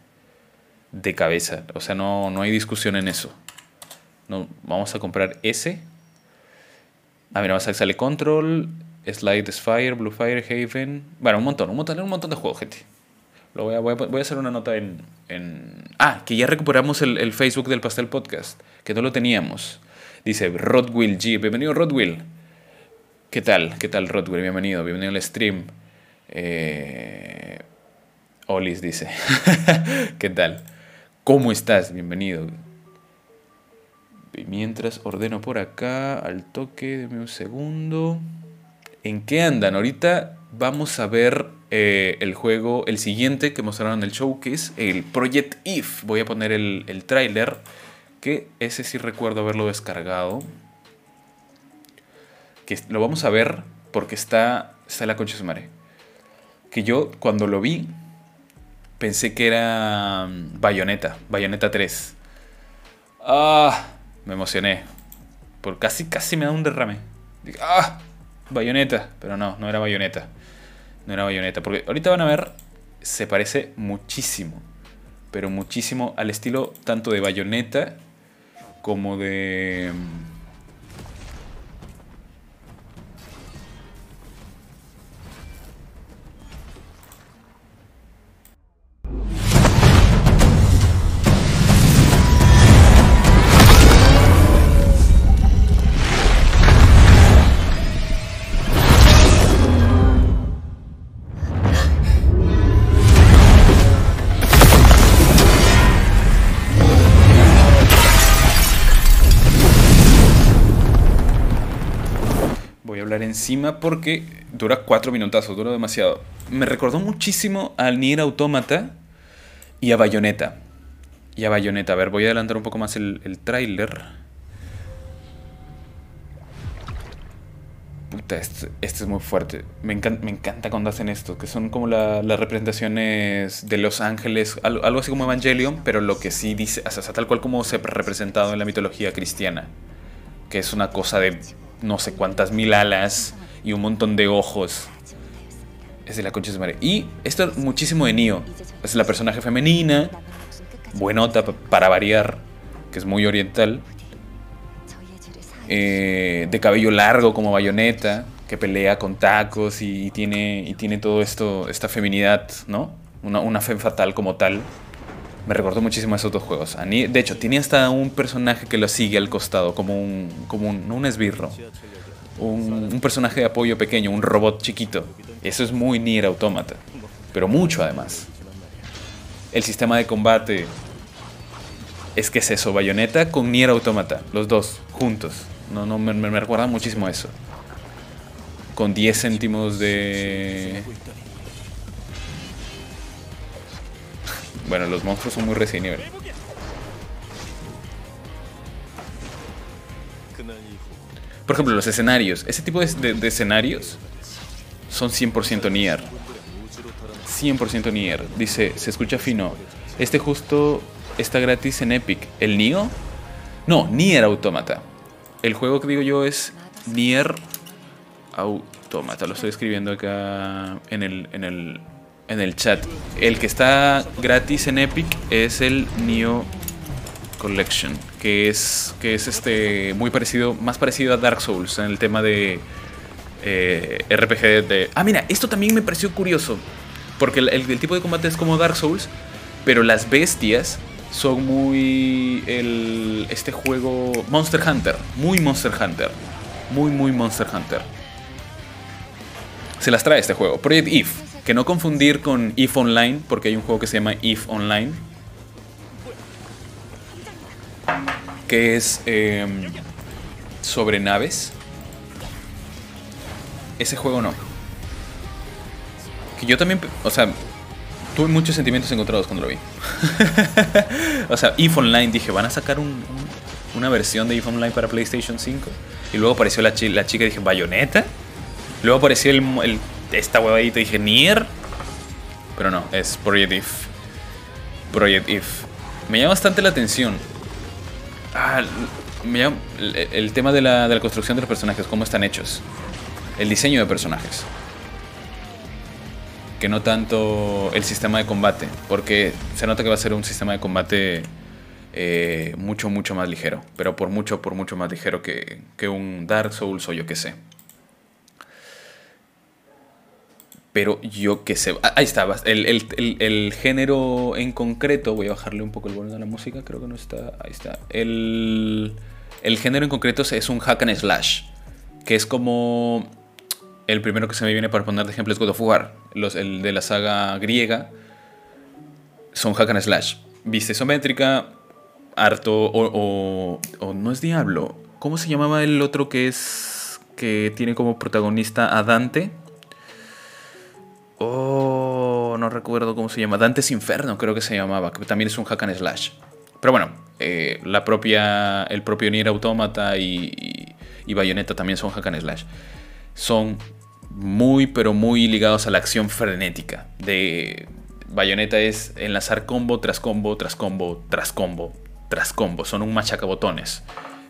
De cabeza. O sea, no, no hay discusión en eso. No, vamos a comprar ese. Ah, mira, a sale Control, Slide Spire, Blue Fire, Haven. Bueno, un montón, un montón, un montón de juegos, gente. Lo voy, a, voy, a, hacer una nota en. Ah, que ya recuperamos el, el, Facebook del Pastel Podcast, que no lo teníamos. Dice Rodwill G. Bienvenido, Rodwill. ¿Qué tal? ¿Qué tal, Rodwill? Bienvenido, bienvenido al stream. Eh... Olis dice. *laughs* ¿Qué tal? ¿Cómo estás? Bienvenido. Mientras ordeno por acá, al toque, deme un segundo. ¿En qué andan? Ahorita vamos a ver eh, el juego, el siguiente que mostraron en el showcase, el Project If. Voy a poner el, el tráiler, que ese sí recuerdo haberlo descargado. Que lo vamos a ver porque está, está la concha de su. Que yo cuando lo vi pensé que era um, Bayonetta, Bayonetta 3. Ah, me emocioné. Por casi, casi me da un derrame. Dije, ah, Bayonetta. Pero no, no era Bayonetta. No era Bayonetta. Porque ahorita van a ver, se parece muchísimo. Pero muchísimo al estilo tanto de Bayonetta como de... encima porque dura cuatro minutazos, dura demasiado. Me recordó muchísimo al Nier Automata y a Bayonetta. Y a Bayonetta. A ver, voy a adelantar un poco más el, el tráiler. Puta, este, este, es muy fuerte. Me, encanta, cuando hacen esto, que son como la, las representaciones de Los Ángeles, algo, algo, así como Evangelion, pero lo que sí dice, o sea, tal cual como se ha representado en la mitología cristiana, que es una cosa de no sé cuántas mil alas y un montón de ojos. Es de la concha de su. Y esto es muchísimo de Nio. Es la personaje femenina, buenota para variar, que es muy oriental. Eh, de cabello largo como bayoneta, que pelea con tacos y, tiene, y tiene todo esto, esta feminidad, ¿no? Una, una fe fatal como tal. Me recordó muchísimo a esos dos juegos. De hecho, tiene hasta un personaje que lo sigue al costado, como un, como un, un esbirro. Un, un, personaje de apoyo pequeño, un robot chiquito. Eso es muy Nier Automata. Pero mucho además. El sistema de combate. Es que es eso, Bayonetta con Nier Automata. Los dos, juntos. No, no, me, me recuerda muchísimo eso. Con 10 céntimos de... Bueno, los monstruos son muy Evil. Por ejemplo, los escenarios. Ese tipo de, de, de escenarios son 100% Nier. 100% Nier. Dice, se escucha fino. Este justo está gratis en Epic. ¿El Nio? No, Nier Automata. El juego que digo yo es Nier Automata. Lo estoy escribiendo acá en el, en el, en el chat. El que está gratis en Epic es el Nio Collection, que es que es este muy parecido, más parecido a Dark Souls en el tema de eh, RPG de. Ah, mira, esto también me pareció curioso, porque el, tipo de combate es como Dark Souls, pero las bestias son muy el este juego Monster Hunter, muy Monster Hunter, muy muy Monster Hunter. Se las trae este juego, Project If, que no confundir con If Online, porque hay un juego que se llama If Online, que es eh, sobre naves. Ese juego no. Que yo también, o sea, tuve muchos sentimientos encontrados cuando lo vi. *laughs* o sea, If Online, dije, van a sacar un- un- una versión de If Online para PlayStation 5. Y luego apareció la, la chica y dije, ¿Bayonetta? Luego apareció el, el- esta huevadita dije, Nier. Pero no, es Project If. Project If. Me llama bastante la atención. Ah, me llama- el, el tema de la, de la construcción de los personajes, cómo están hechos. El diseño de personajes. Que no tanto el sistema de combate. Porque se nota que va a ser un sistema de combate eh, mucho, mucho más ligero. Pero por mucho, por mucho más ligero que, que un Dark Souls o yo que sé. Pero yo que sé. ah, Ahí está. El, el- el- género en concreto. Voy a bajarle un poco el volumen a la música. Creo que no está. Ahí está. El, género en concreto es un hack and slash. Que es como. El primero que se me viene para poner de ejemplo es God of War. Los, el de la saga griega. Son hack and slash. Vista isométrica. Harto. O, o, o no es Diablo. ¿Cómo se llamaba el otro que es. que tiene como protagonista a Dante? Oh, no recuerdo cómo se llama. Dante's Inferno creo que se llamaba, también es un hack and slash. Pero bueno, eh, la propia, el propio Nier Automata y, y, y Bayonetta también son hack and slash. Son muy, pero muy ligados a la acción frenética. De Bayonetta es enlazar combo tras combo, tras combo, tras combo, tras combo. Son un machacabotones.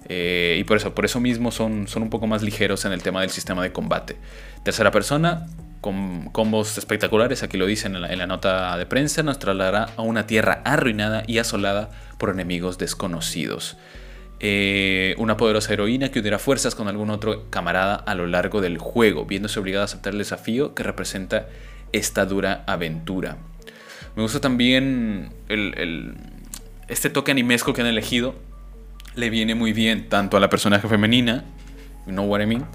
Eh, y por eso, por eso mismo son, son un poco más ligeros en el tema del sistema de combate. Tercera persona, con combos espectaculares, aquí lo dicen en la, nota de prensa, nos trasladará a una tierra arruinada y asolada por enemigos desconocidos. Eh, una poderosa heroína que unirá fuerzas con algún otro camarada a lo largo del juego, viéndose obligada a aceptar el desafío que representa esta dura aventura. Me gusta también el, este toque animesco que han elegido. Le viene muy bien tanto a la personaje femenina, what I mean,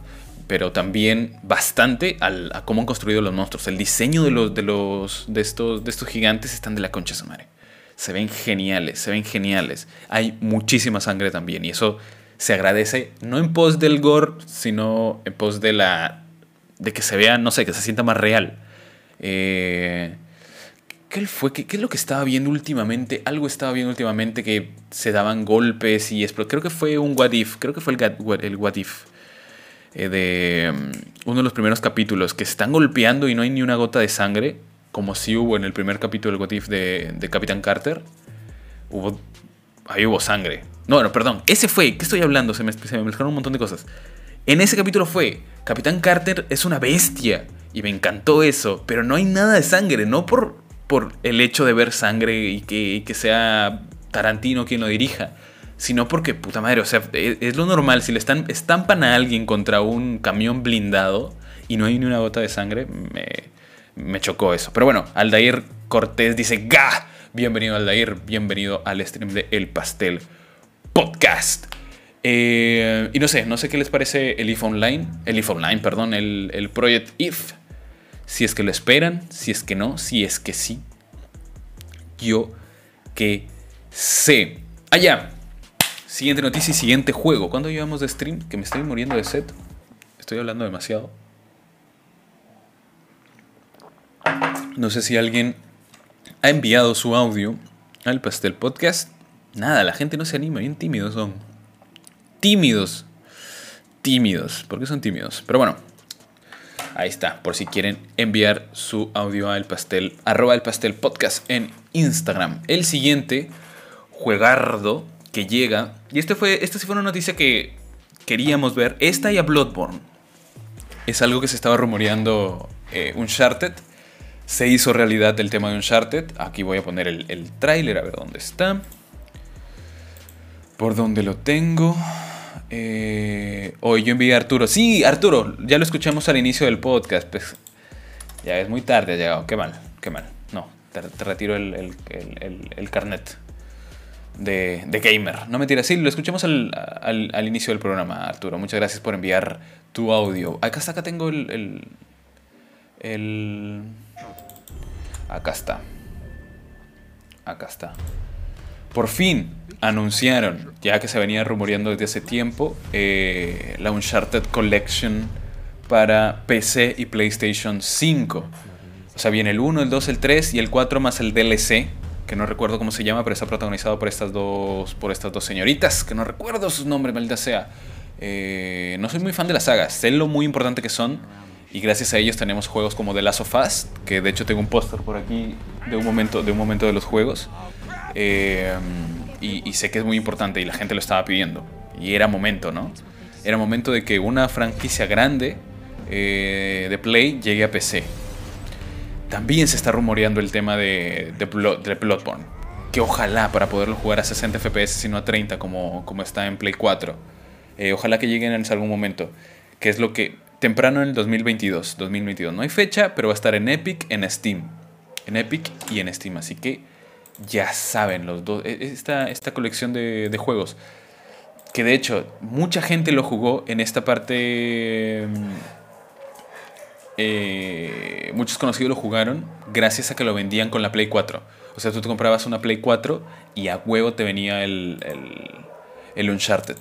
pero también bastante al- a cómo han construido los monstruos. El diseño de los de los de estos de estos gigantes están de la concha su madre. Se ven geniales, se ven geniales. Hay muchísima sangre también y eso se agradece no en pos del gore, sino en pos de la de que se vea, no sé, que se sienta más real. Eh, ¿Qué fue? ¿Qué, qué es lo que estaba viendo últimamente? Algo estaba viendo últimamente que se daban golpes y Creo que fue un What If. Creo que fue el, el What If. Eh, de mm, uno de los primeros capítulos que están golpeando y no hay ni una gota de sangre. Como si hubo en el primer capítulo del What If de, de Capitán Carter. Hubo. Ahí hubo sangre. No, no, perdón. Ese fue. ¿Qué estoy hablando? Se me, se me mezclaron un montón de cosas. En ese capítulo fue, Capitán Carter es una bestia. Y me encantó eso. Pero no hay nada de sangre. No por, por el hecho de ver sangre y que, y que sea Tarantino quien lo dirija. Sino porque, puta madre, o sea, es, es lo normal. Si le están, estampan a alguien contra un camión blindado y no hay ni una gota de sangre, me, me chocó eso. Pero bueno, Aldair Cortés dice, ¡Ga! Bienvenido Aldair, bienvenido al stream de El Pastel Podcast. Eh, y no sé, no sé qué les parece el IF Online, el IF Online, perdón, el, el Project IF. Si es que lo esperan, si es que no, si es que sí. Yo que sé. Allá. Siguiente noticia y siguiente juego. ¿Cuándo llevamos de stream? Que me estoy muriendo de set. Estoy hablando demasiado. No sé si alguien ha enviado su audio al Pastel Podcast. Nada, la gente no se anima, bien tímidos son. Tímidos. Tímidos. ¿Por qué son tímidos? Pero bueno, ahí está. Por si quieren enviar su audio al pastel, arroba el pastel podcast en Instagram. El siguiente juegardo que llega. Y este fue, esta sí fue una noticia que queríamos ver. Esta y a Bloodborne. Es algo que se estaba rumoreando eh, Uncharted. Se hizo realidad el tema de Uncharted. Aquí voy a poner el, el tráiler a ver dónde está. ¿Por dónde lo tengo? Eh, hoy yo envié a Arturo. Sí, Arturo, ya lo escuchamos al inicio del podcast. Pues, ya es muy tarde, ha llegado. Qué mal, qué mal. No, te, retiro el- el carnet de, de gamer. No mentira, sí, lo escuchamos al, al- inicio del programa, Arturo. Muchas gracias por enviar tu audio. Acá está, acá tengo el. el, el- acá está. Acá está. Por fin anunciaron, ya que se venía rumoreando desde hace tiempo, eh, la Uncharted Collection para PC y PlayStation 5. O sea, viene el 1, el 2, el 3 y el 4 más el DLC, que no recuerdo cómo se llama, pero está protagonizado por estas dos, por estas dos señoritas, que no recuerdo sus nombres, maldita sea. Eh, no soy muy fan de la saga, sé lo muy importante que son. Y gracias a ellos tenemos juegos como The Last of Us, que de hecho tengo un póster por aquí de un momento de, un momento de los juegos. Eh, y, y sé que es muy importante y la gente lo estaba pidiendo. Y era momento, ¿no? Era momento de que una franquicia grande eh, de Play llegue a PC. También se está rumoreando el tema de, de, Blood- de Bloodborne. Que ojalá para poderlo jugar a 60 FPS, sino a 30 como, como está en Play 4. Eh, ojalá que lleguen en algún momento. Que es lo que... Temprano en el 2022. 2022. No hay fecha, pero va a estar en Epic, en Steam. En Epic y en Steam. Así que ya saben los dos. e- Esta, esta colección de, de juegos. Que de hecho, mucha gente lo jugó en esta parte. Eh, muchos conocidos lo jugaron gracias a que lo vendían con la Play 4. O sea, tú te comprabas una Play 4 y a huevo te venía el, el, el Uncharted.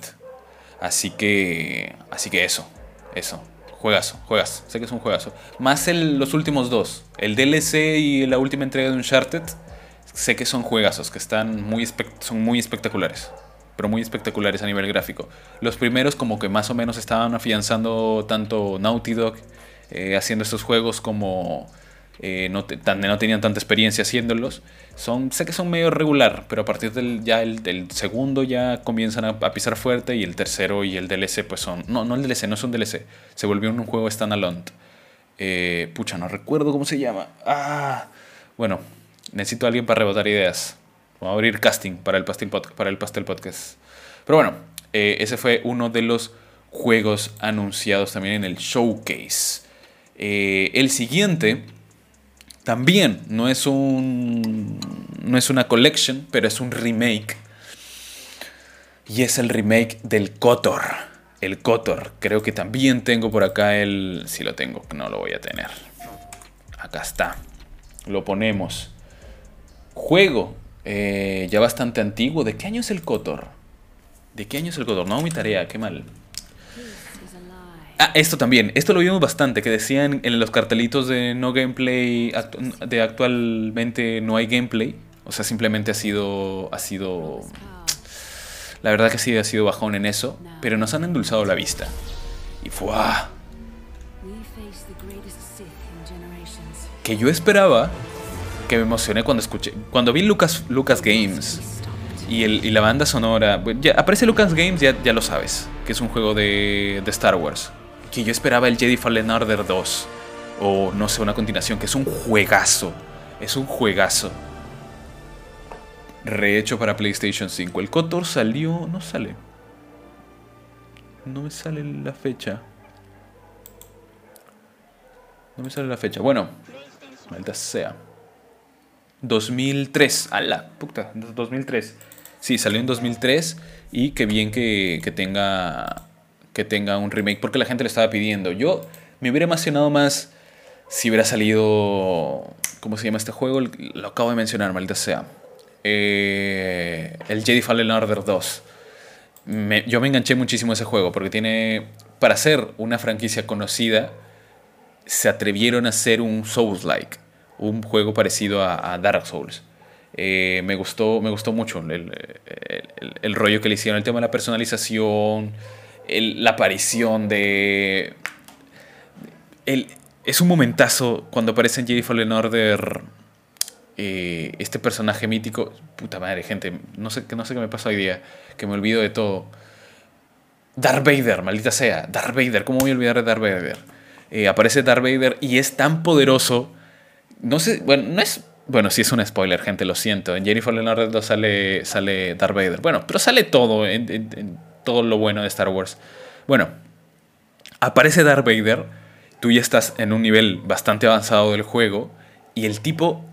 Así que. Así que eso. Eso. Juegazo, juegas. Sé que es un juegazo. Más el- los últimos dos. El DLC y la última entrega de Uncharted. Sé que son juegazos, que están muy son muy espectaculares. Pero muy espectaculares a nivel gráfico. Los primeros como que más o menos estaban afianzando tanto Naughty Dog eh, haciendo estos juegos como eh, no, tan- no tenían tanta experiencia haciéndolos. Son, sé que son medio regular, pero a partir del, ya el, del segundo ya comienzan a, pisar fuerte y el tercero y el DLC pues son... No, no el DLC, no son DLC. Se volvió un juego standalone. Eh, pucha, no recuerdo cómo se llama. Ah, bueno, necesito a alguien para rebotar ideas. Vamos a abrir casting para el Pastel, Pod- para el Pastel Podcast. Pero bueno, eh, ese fue uno de los juegos anunciados también en el showcase. Eh, el siguiente también no es un no es una collection, pero es un remake. Y es el remake del Kotor. El Kotor. Creo que también tengo por acá el. Si lo tengo, no lo voy a tener. Acá está. Lo ponemos. Juego. eh, ya bastante antiguo. ¿De qué año es el Kotor? ¿De qué año es el Kotor? No, mi tarea, qué mal. Ah, esto también. Esto lo vimos bastante. Que decían en los cartelitos de no gameplay. De actualmente no hay gameplay. O sea, simplemente ha sido. Ha sido. La verdad que sí ha sido bajón en eso. Pero nos han endulzado la vista. Y fue. Que yo esperaba. Que me emocioné cuando escuché. Cuando vi Lucas, Lucas Games. Y, el, y la banda sonora. aparece Lucas Games, ya, ya lo sabes. Que es un juego de, de Star Wars. Que yo esperaba el Jedi Fallen Order 2. O no sé, una continuación. Que es un juegazo. Es un juegazo. Rehecho para PlayStation 5. El Kotor salió. No sale. No me sale la fecha. No me sale la fecha. Bueno, maldita sea. 2003. A la puta. 2003. Sí, salió en 2003. Y qué bien que, que tenga. Que tenga un remake. Porque la gente le estaba pidiendo. Yo me hubiera emocionado más. Si hubiera salido. ¿Cómo se llama este juego? Lo acabo de mencionar, maldita sea. Eh, el Jedi Fallen Order 2. Me- yo me enganché muchísimo a ese juego. Porque tiene. Para ser una franquicia conocida se atrevieron a hacer un Souls-like, un juego parecido a, a Dark Souls. Eh, me, gustó, me gustó mucho el, el- el- el rollo que le hicieron, el tema de la personalización, la aparición de... es un momentazo cuando aparece en Jedi Fallen Order eh, este personaje mítico, puta madre, gente, no sé, no sé qué me pasa hoy día, que me olvido de todo. Darth Vader, maldita sea, Darth Vader, ¿cómo voy a olvidar de Darth Vader? Eh, aparece Darth Vader y es tan poderoso, no sé, bueno, no es, bueno, sí es un spoiler, gente, lo siento, en Jennifer Leonardo sale, sale Darth Vader, bueno, pero sale todo, en todo lo bueno de Star Wars. Bueno, aparece Darth Vader, tú ya estás en un nivel bastante avanzado del juego y el tipo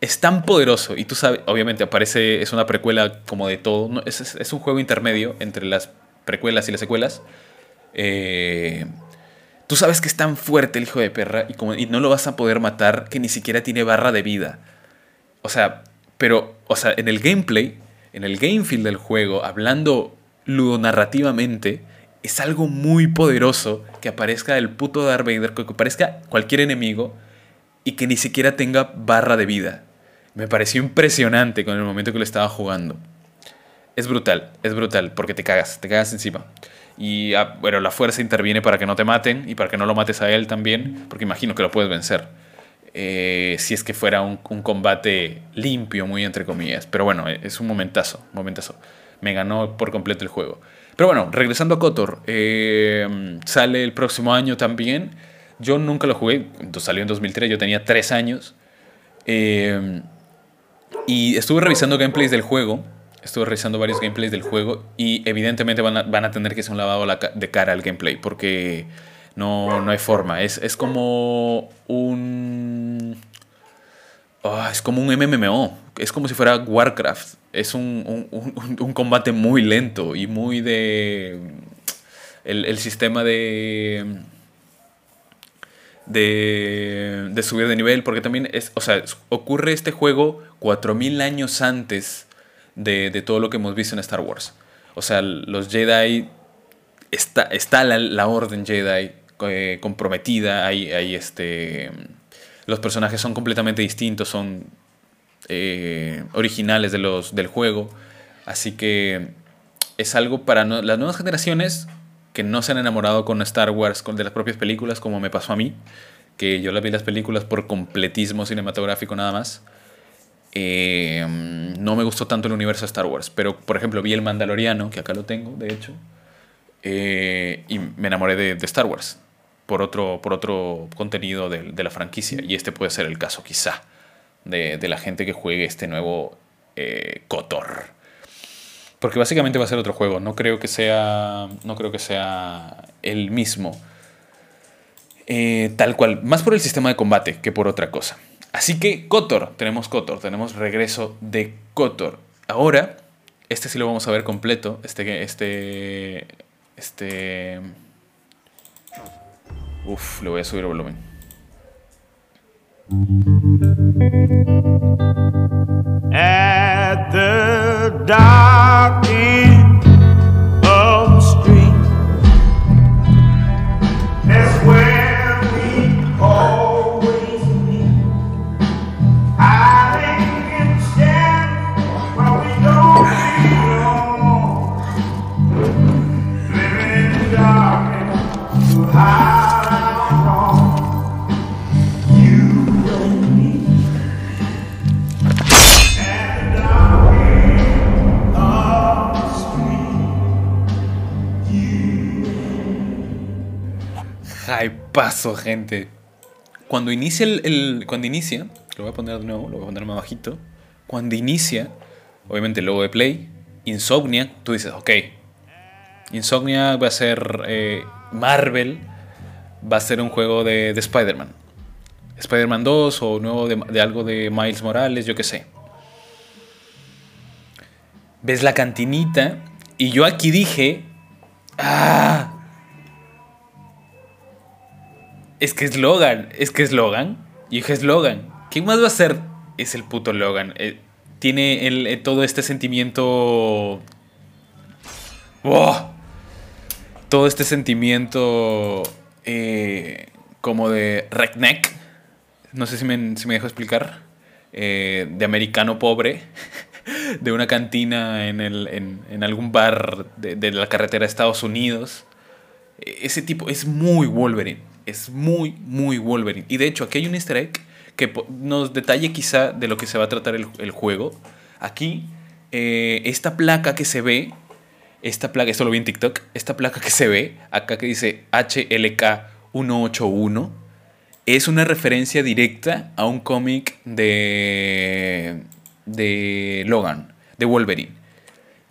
es tan poderoso y tú sabes, obviamente aparece, es una precuela como de todo, es, un juego intermedio entre las precuelas y las secuelas. Eh, tú sabes que es tan fuerte el hijo de perra y no lo vas a poder matar que ni siquiera tiene barra de vida. O sea, pero, o sea, en el gameplay, en el game feel del juego, hablando ludonarrativamente, es algo muy poderoso que aparezca el puto Darth Vader, que aparezca cualquier enemigo y que ni siquiera tenga barra de vida. Me pareció impresionante con el momento que lo estaba jugando. Es brutal, es brutal, porque te cagas, te cagas encima. Y ah, bueno, la fuerza interviene para que no te maten y para que no lo mates a él también, porque imagino que lo puedes vencer. Eh, si es que fuera un, un combate limpio, muy entre comillas. Pero bueno, es un momentazo, momentazo. Me ganó por completo el juego. Pero bueno, regresando a Kotor, eh, sale el próximo año también. Yo nunca lo jugué, salió en 2003, yo tenía 3 años. Eh, y estuve revisando gameplays del juego. Estuve revisando varios gameplays del juego. Y evidentemente van a, van a tener que ser un lavado de cara al gameplay. Porque no, no hay forma. Es, es como un. Ah, es como un MMO. Es como si fuera Warcraft. Es un, un- un- un combate muy lento y muy de. El, el sistema de de, de subir de nivel, porque también es, o sea, ocurre este juego 4000 años antes de, de todo lo que hemos visto en Star Wars. O sea, los Jedi, está, está la, la orden Jedi eh, comprometida, hay, hay este, los personajes son completamente distintos, son eh, originales de los, del juego, así que es algo para no- las nuevas generaciones que no se han enamorado con Star Wars, con de las propias películas, como me pasó a mí, que yo las vi las películas por completismo cinematográfico nada más. Eh, no me gustó tanto el universo de Star Wars, pero por ejemplo vi El Mandaloriano, que acá lo tengo, de hecho, eh, y me enamoré de, de Star Wars por otro, por otro contenido de, de la franquicia, y este puede ser el caso quizá de, de la gente que juegue este nuevo eh, KOTOR. Porque básicamente va a ser otro juego. No creo que sea. No creo que sea el mismo. Eh, tal cual. Más por el sistema de combate que por otra cosa. Así que Kotor. Tenemos Kotor. Tenemos regreso de Kotor. Ahora. Este sí lo vamos a ver completo. Este. Este. Este. Uf, le voy a subir el volumen. Paso, gente. Cuando inicia el, Cuando inicia. Lo voy a poner de nuevo, lo voy a poner más bajito. Cuando inicia, obviamente el logo de Play, Insomnia, tú dices, ok. Insomnia va a ser. eh, Marvel va a ser un juego de, de Spider-Man. Spider-Man 2 o nuevo de, de algo de Miles Morales, yo qué sé. Ves la cantinita y yo aquí dije, ah, es que es Logan, es que es Logan. Y dije, es Logan. ¿Quién más va a ser? Es el puto Logan. Eh, tiene eh, todo este sentimiento... Todo este sentimiento eh, como de redneck. No sé si me, si dejo explicar. Eh, de americano pobre. *laughs* De una cantina en, algún bar de, de la carretera de Estados Unidos. Ese tipo es muy Wolverine. Es muy, muy Wolverine. Y de hecho, aquí hay un easter egg que nos detalle quizá de lo que se va a tratar el, el juego. Aquí, eh, esta placa que se ve, esta placa, esto lo vi en TikTok, esta placa que se ve, acá que dice HLK181, es una referencia directa a un cómic de, de Logan, de Wolverine.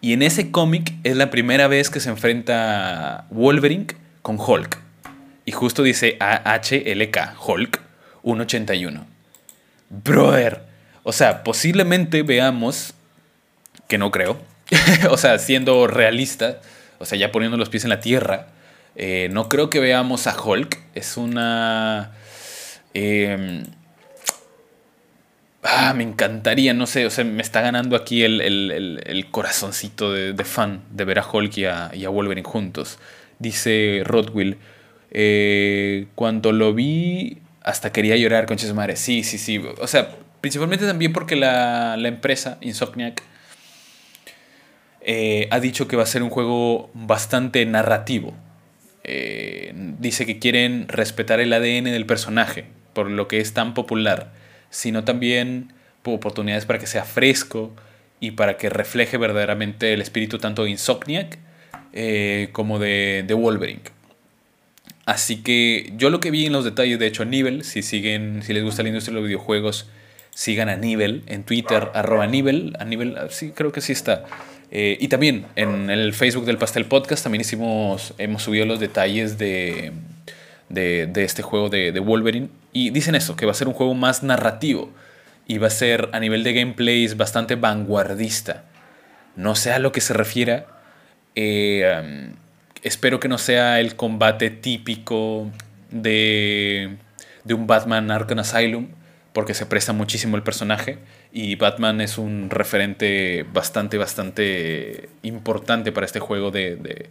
Y en ese cómic es la primera vez que se enfrenta Wolverine con Hulk. Y justo dice AHLK, Hulk 181. Brother. O sea, posiblemente veamos, que no creo, *laughs* o sea, siendo realista, o sea, ya poniendo los pies en la tierra, eh, no creo que veamos a Hulk. Es una... em, Ah, me encantaría, no sé, o sea, me está ganando aquí el, el- el- corazoncito de, de fan de ver a Hulk y a, y a Wolverine juntos. Dice Rodwill, eh, cuando lo vi, hasta quería llorar con madre. Sí, sí, sí. O sea, principalmente también porque la, la empresa, Insomniac, eh, ha dicho que va a ser un juego bastante narrativo. Eh, dice que quieren respetar el ADN del personaje, por lo que es tan popular, sino también por oportunidades para que sea fresco y para que refleje verdaderamente el espíritu tanto de Insomniac como de, de Wolverine. Así que yo lo que vi en los detalles, de hecho, Nivel, si siguen, si les gusta la industria de los videojuegos, sigan a Nivel en Twitter, arroba Nivel, a Nivel, sí, creo que sí está. Eh, y también en el Facebook del Pastel Podcast también hicimos, hemos subido los detalles de, de, de este juego de, de Wolverine. Y dicen eso, que va a ser un juego más narrativo. Y va a ser a nivel de gameplays bastante vanguardista. No sé a lo que se refiera. eh, um, espero que no sea el combate típico de, de un Batman Arkham Asylum, porque se presta muchísimo el personaje y Batman es un referente bastante, bastante importante para este juego de, de,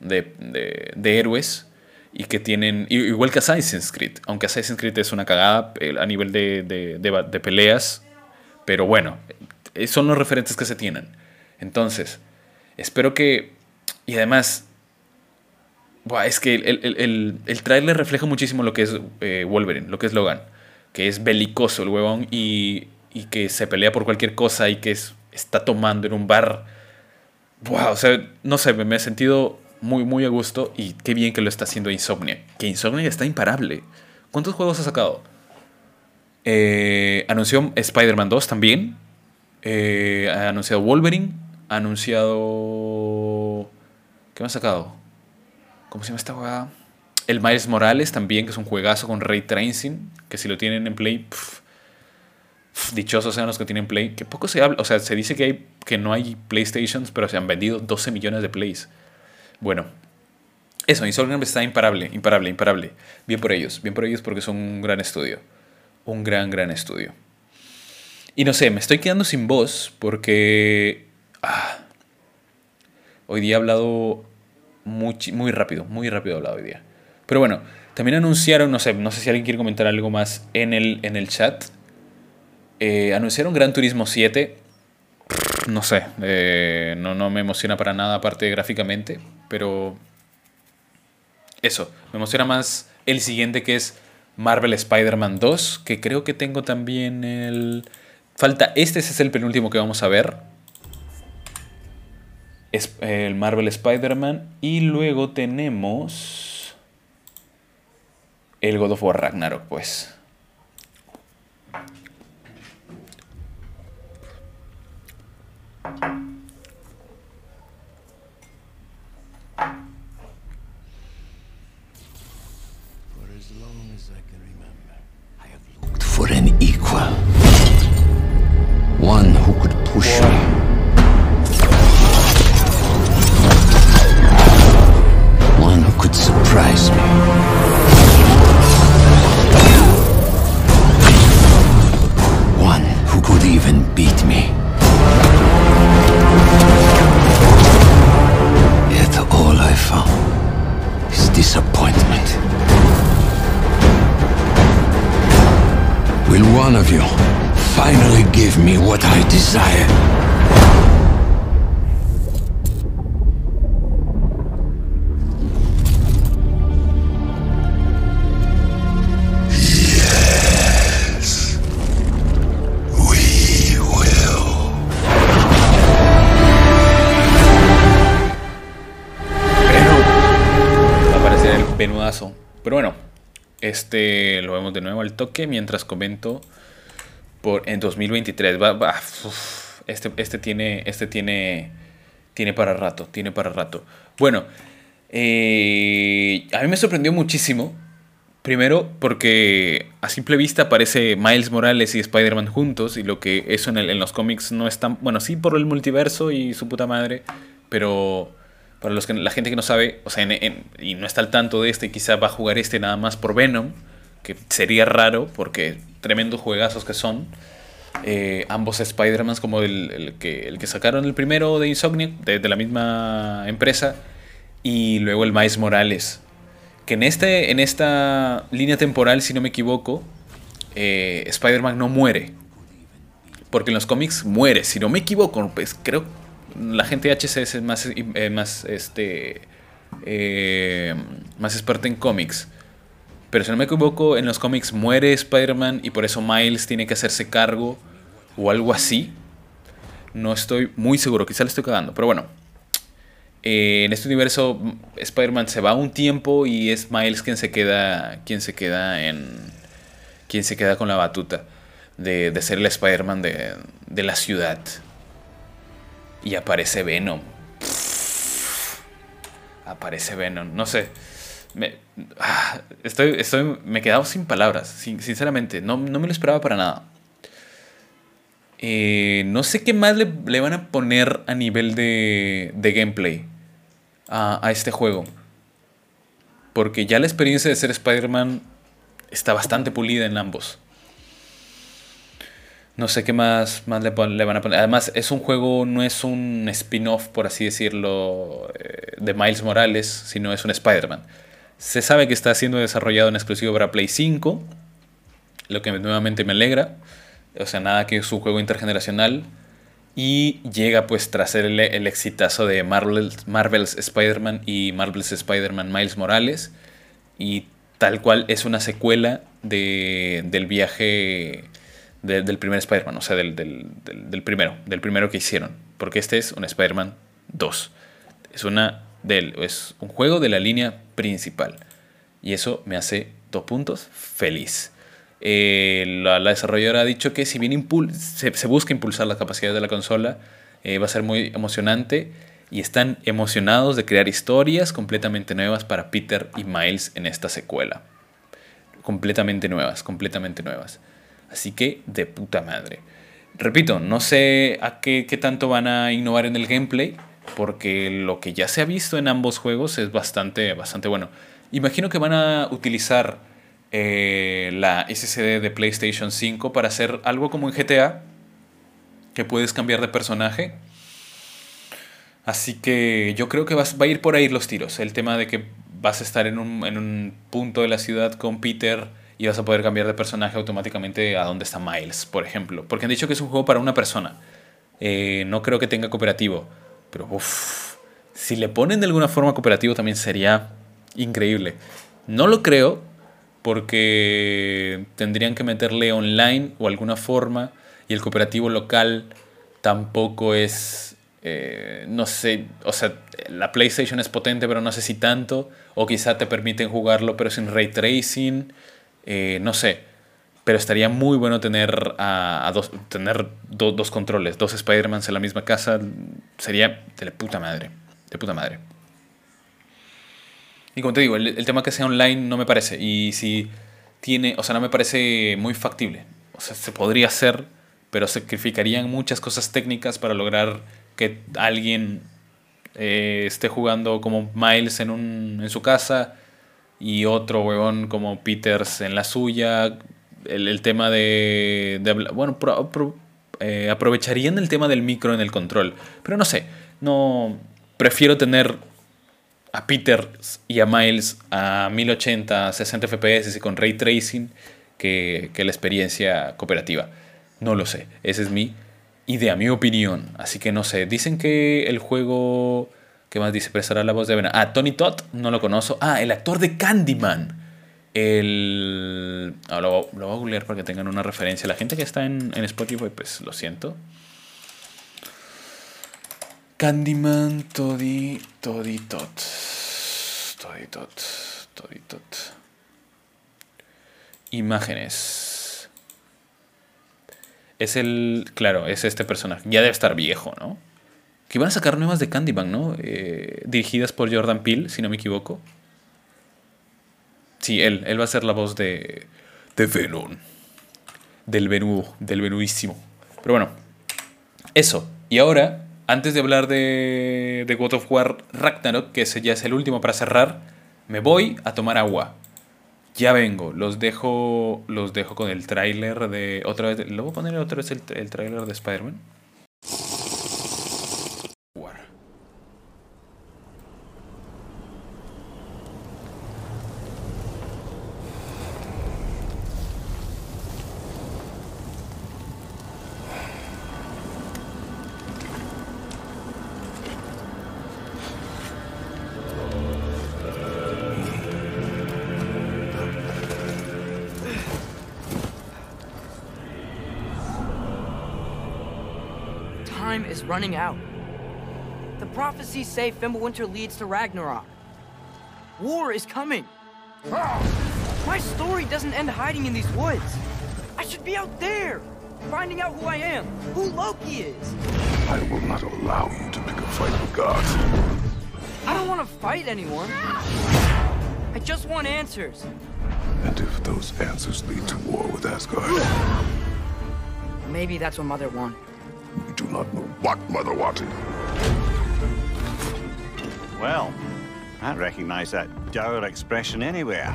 de- de- héroes y que tienen, igual que Assassin's Creed, aunque Assassin's Creed es una cagada eh, a nivel de peleas, pero bueno, eh, son los referentes que se tienen. Entonces, espero que, y además, Buah, es que el, el, el, el tráiler refleja muchísimo lo que es eh, Wolverine, lo que es Logan. Que es belicoso el huevón y, y que se pelea por cualquier cosa y que es- está tomando en un bar. Buah, o sea, no sé, me, me he sentido muy, muy a gusto y qué bien que lo está haciendo Insomnia. Que Insomnia está imparable. ¿Cuántos juegos ha sacado? Eh, anunció Spider-Man 2 también. Eh, ha anunciado Wolverine. Ha anunciado... ¿Qué me ha sacado? ¿Cómo se llama esta jugada? El Miles Morales también, que es un juegazo con Ray Tracing, que si lo tienen en Play, pf, pf, dichosos sean los que tienen Play, que poco se habla, o sea, se dice que, hay, que no hay PlayStations, pero se han vendido 12 millones de Plays. Bueno, eso, Insomniac está imparable, imparable, imparable. Bien por ellos, bien por ellos porque son un gran estudio. Un gran, gran estudio. Y no sé, me estoy quedando sin voz porque... ah, hoy día he hablado muy, muy rápido, muy rápido hablado hoy día. Pero bueno, también anunciaron, no sé, no sé si alguien quiere comentar algo más en el, en el chat. Eh, anunciaron Gran Turismo 7. No sé, eh, no, no me emociona para nada aparte gráficamente, pero eso, me emociona más el siguiente que es Marvel Spider-Man 2, que creo que tengo también el... Falta, este es el penúltimo que vamos a ver, es el Marvel Spider-Man. Y luego tenemos el God of War Ragnarok, pues. for an equal. One who could push me. Surprise me. One who could even beat me. Yet all I found is disappointment. Will one of you finally give me what I desire? Este lo vemos de nuevo al toque mientras comento por en 2023. Va, va, este, este tiene, este tiene, tiene para rato, tiene para rato. Bueno, eh, a mí me sorprendió muchísimo. Primero porque a simple vista aparece Miles Morales y Spider-Man juntos y lo que eso en los cómics no es tan... Bueno, sí por el multiverso y su puta madre, pero para los que, la gente que no sabe, o sea, y no está al tanto de este, quizá va a jugar este nada más por Venom, que sería raro porque tremendos juegazos que son. Eh, ambos Spider-Man, como el, el que, el que sacaron el primero de Insomniac, de, de la misma empresa, y luego el Miles Morales. Que en, este, en esta línea temporal, si no me equivoco, eh, Spider-Man no muere. Porque en los cómics muere, si no me equivoco, pues creo la gente HCS es más, eh, más, este, eh, más experta en cómics. Pero si no me equivoco, en los cómics muere Spider-Man y por eso Miles tiene que hacerse cargo o algo así. No estoy muy seguro, quizá le estoy cagando, pero bueno. Eh, en este universo Spider-Man se va un tiempo y es Miles quien se queda, quien se queda en, quien se queda con la batuta de, de ser el Spider-Man de, de la ciudad. Y aparece Venom. Aparece Venom, no sé. Me, ah, estoy, estoy, me he quedado sin palabras, sin- sinceramente. No, no me lo esperaba para nada. Eh, no sé qué más le, le van a poner a nivel de, de gameplay a, a este juego. Porque ya la experiencia de ser Spider-Man está bastante pulida en ambos. No sé qué más, más le, van a poner. Además, es un juego, no es un spin-off, por así decirlo, eh, de Miles Morales, sino es un Spider-Man. Se sabe que está siendo desarrollado en exclusivo para Play 5, lo que nuevamente me alegra. O sea, nada que es un juego intergeneracional. Y llega pues tras el, el exitazo de Marvel, Marvel's Spider-Man y Marvel's Spider-Man Miles Morales. Y tal cual es una secuela de- del viaje de- del primer Spider-Man, o sea, del, del- del- primero, del primero que hicieron. Porque este es un Spider-Man 2. Es, una del, es un juego de la línea principal. Y eso me hace dos puntos feliz. La, la desarrolladora ha dicho que si bien se, se busca impulsar la capacidad de la consola, eh, va a ser muy emocionante y están emocionados de crear historias completamente nuevas para Peter y Miles en esta secuela. Completamente nuevas, completamente nuevas. Así que de puta madre. Repito, no sé a qué, qué tanto van a innovar en el gameplay, porque lo que ya se ha visto en ambos juegos es bastante, bastante bueno. Imagino que van a utilizar eh, la SSD de PlayStation 5 para hacer algo como en GTA, que puedes cambiar de personaje. Así que yo creo que vas, va a ir por ahí los tiros. El tema de que vas a estar en un, en un punto de la ciudad con Peter y vas a poder cambiar de personaje automáticamente a donde está Miles, por ejemplo. Porque han dicho que es un juego para una persona. Eh, no creo que tenga cooperativo. Pero uff, si le ponen de alguna forma cooperativo también sería increíble. No lo creo porque tendrían que meterle online o alguna forma y el cooperativo local tampoco es, eh, no sé, o sea, la PlayStation es potente pero no sé si tanto, o quizá te permiten jugarlo pero sin ray tracing, eh, no sé, pero estaría muy bueno tener, a, a dos, tener do- dos controles, dos Spider-Mans en la misma casa, sería de la puta madre, de puta madre. Y como te digo, el, el tema que sea online no me parece. Y si tiene, o sea, no me parece muy factible. O sea, se podría hacer, pero sacrificarían muchas cosas técnicas para lograr que alguien eh, esté jugando como Miles en, un, en su casa y otro huevón como Peters en la suya. El, el tema de, de bueno, eh, aprovecharían el tema del micro en el control. Pero no sé, no prefiero tener a Peter y a Miles a 1080, 60 FPS y con ray tracing que, que la experiencia cooperativa. No lo sé, esa es mi idea, mi opinión. Así que no sé, dicen que el juego... ¿Qué más dice? Prestará la voz de Venom. Ah, Tony Todd, no lo conozco. Ah, el actor de Candyman. El... ah, lo, voy a googlear para que tengan una referencia. La gente que está en, en Spotify, pues lo siento. Candyman, Toddy, Toddy Tot. Toddy Tot. Toddy Tot. Imágenes. Es el. Claro, es este personaje. Ya debe estar viejo, ¿no? Que van a sacar nuevas de Candyman, ¿no? Eh, dirigidas por Jordan Peele, si no me equivoco. Sí, él. Él va a ser la voz de. De Venom. Del venudo. Del venudísimo. Pero bueno. Eso. Y ahora, antes de hablar de, de God of War Ragnarok, que ese ya es el último para cerrar, me voy a tomar agua. Ya vengo, los dejo, los dejo con el tráiler de otra vez. ¿Lo voy a poner otra vez el, el tráiler de Spider-Man? War. Time is running out. Prophecies say Fimbulwinter leads to Ragnarok. War is coming. My story doesn't end hiding in these woods. I should be out there, finding out who I am, who Loki is. I will not allow you to pick a fight with gods. I don't want to fight anyone. I just want answers. And if those answers lead to war with Asgard, Maybe that's what Mother wanted. we do not know what Mother wanted. Well, I recognize that dour expression anywhere.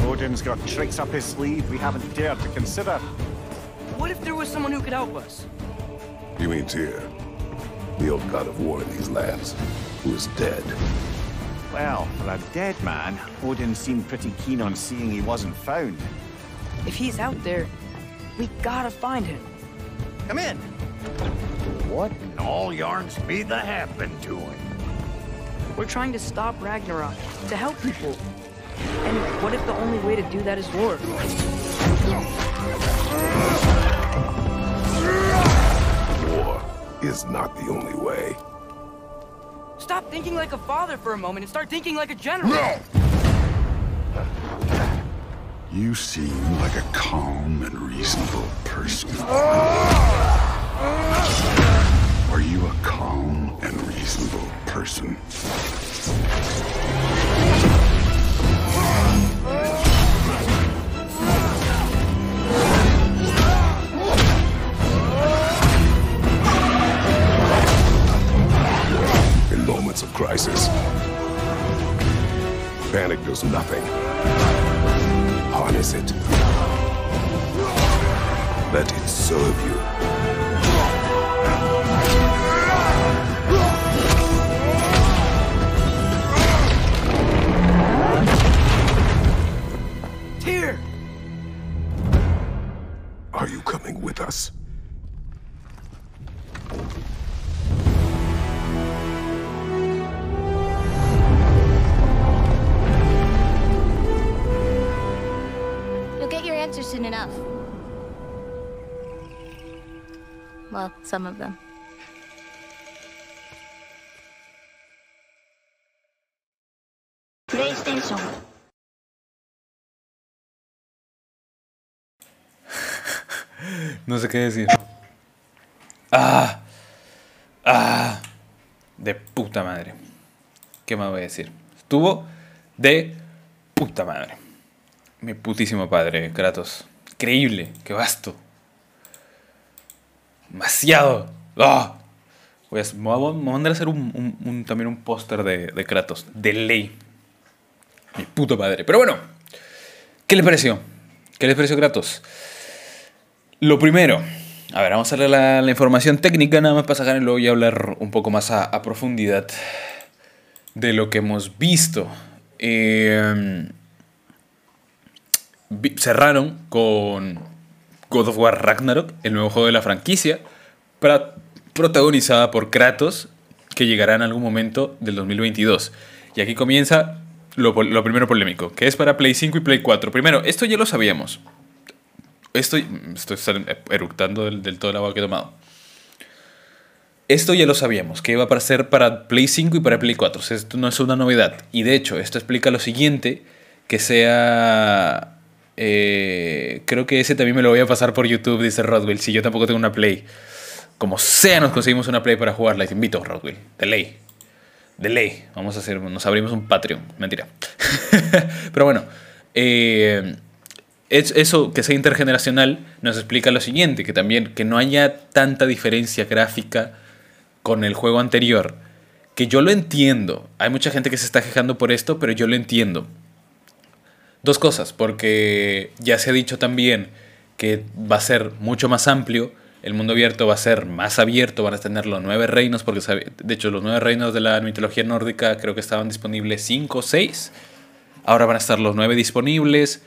Odin's got tricks up his sleeve we haven't dared to consider. What if there was someone who could help us? You mean Tyr, the old god of war in these lands, who is dead. Well, for a dead man, Odin seemed pretty keen on seeing he wasn't found. If he's out there, we gotta find him. Come in. What in all yarns be the happen to him? We're trying to stop Ragnarok, to help people. And what if the only way to do that is war? War is not the only way. Stop thinking like a father for a moment and start thinking like a general. No! You seem like a calm and reasonable person. Person? Some of them. PlayStation. *laughs* No sé qué decir. Ah. Ah. De puta madre. ¿Qué más voy a decir? Estuvo de puta madre. Mi putísimo padre, Kratos. Increíble, qué vasto. Demasiado. Ah. Voy me voy a mandar a hacer un, también un póster de, de Kratos. De ley. Mi puto padre. Pero bueno, ¿qué les pareció? ¿Qué les pareció Kratos? Lo primero, a ver, vamos a leer la, información técnica nada más para sacar y luego ya hablar un poco más a, profundidad de lo que hemos visto. Eh, cerraron con God of War Ragnarok, el nuevo juego de la franquicia, protagonizada por Kratos, que llegará en algún momento del 2022. Y aquí comienza lo, primero polémico, que es para Play 5 y Play 4. Primero, esto ya lo sabíamos. Estoy, estoy eructando del, todo el agua que he tomado. esto ya lo sabíamos, que iba a ser para Play 5 y para Play 4. O sea, esto no es una novedad. Y de hecho, esto explica lo siguiente, que sea... eh, creo que ese también me lo voy a pasar por YouTube, dice Rodwell, si yo tampoco tengo una Play. Como sea, nos conseguimos una Play para jugarla. Te invito, Rodwell, de ley. De ley. Vamos a hacer, nos abrimos un Patreon. Mentira. *laughs* Pero bueno, eh, es- eso que sea intergeneracional nos explica lo siguiente, que también que no haya tanta diferencia gráfica con el juego anterior, que yo lo entiendo. Hay mucha gente que se está quejando por esto, pero yo lo entiendo. Dos cosas, porque ya se ha dicho también que va a ser mucho más amplio, el mundo abierto va a ser más abierto, van a tener los nueve reinos, porque de hecho los nueve reinos de la mitología nórdica creo que estaban disponibles cinco o seis, ahora van a estar los nueve disponibles,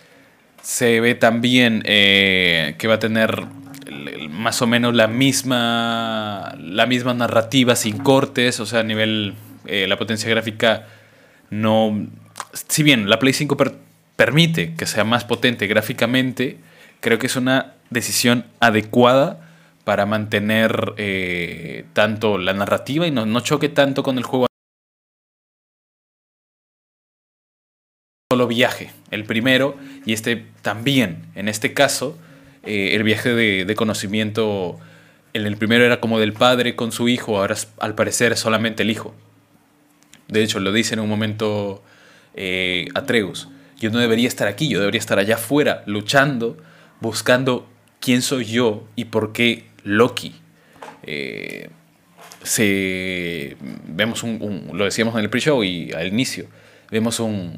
se ve también eh, que va a tener más o menos la misma, la misma narrativa sin cortes, o sea, a nivel, eh, la potencia gráfica no... Si bien la Play 5 per- permite que sea más potente gráficamente, creo que es una decisión adecuada para mantener eh, tanto la narrativa y no, no choque tanto con el juego. Solo viaje, el primero, y este también, en este caso, eh, el viaje de, de conocimiento, en el primero era como del padre con su hijo, ahora al parecer es solamente el hijo. De hecho, lo dice en un momento eh, Atreus. Yo no debería estar aquí, yo debería estar allá afuera, luchando, buscando quién soy yo y por qué Loki. Eh, vemos un, lo decíamos en el pre-show y al inicio, vemos un,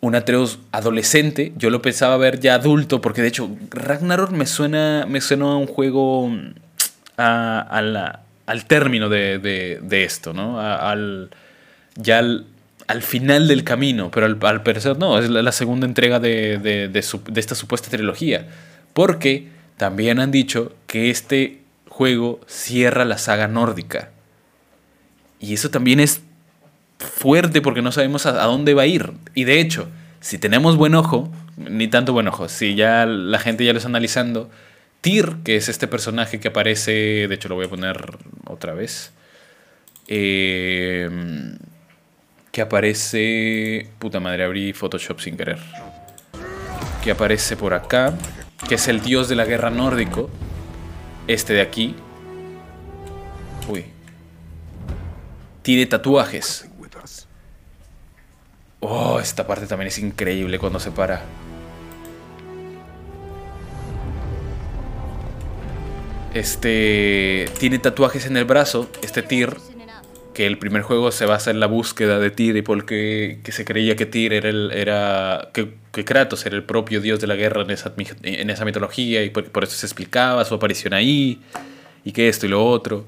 un Atreus adolescente. Yo lo pensaba ver ya adulto, porque de hecho Ragnarok me suena, me suena a un juego mm, a, al término de, de- esto, ¿no? Al, ya al, al final del camino, pero al, al no, es la, segunda entrega de, de- de esta supuesta trilogía. Porque también han dicho que este juego cierra la saga nórdica. Y eso también es fuerte porque no sabemos a, a dónde va a ir. Y de hecho, si tenemos buen ojo, ni tanto buen ojo, si ya la gente ya lo está analizando, Tyr, que es este personaje que aparece, de hecho lo voy a poner otra vez, eh, que aparece, puta madre, abrí Photoshop sin querer, que aparece por acá, que es el dios de la guerra nórdico, este de aquí, uy, tiene tatuajes. Oh, esta parte también es increíble cuando se para. Este tiene tatuajes en el brazo, este Tyr, que el primer juego se basa en la búsqueda de Tyr y porque que se creía que Tyr era, que, que Kratos era el propio dios de la guerra en esa, en esa mitología y por, eso se explicaba su aparición ahí y que esto y lo otro.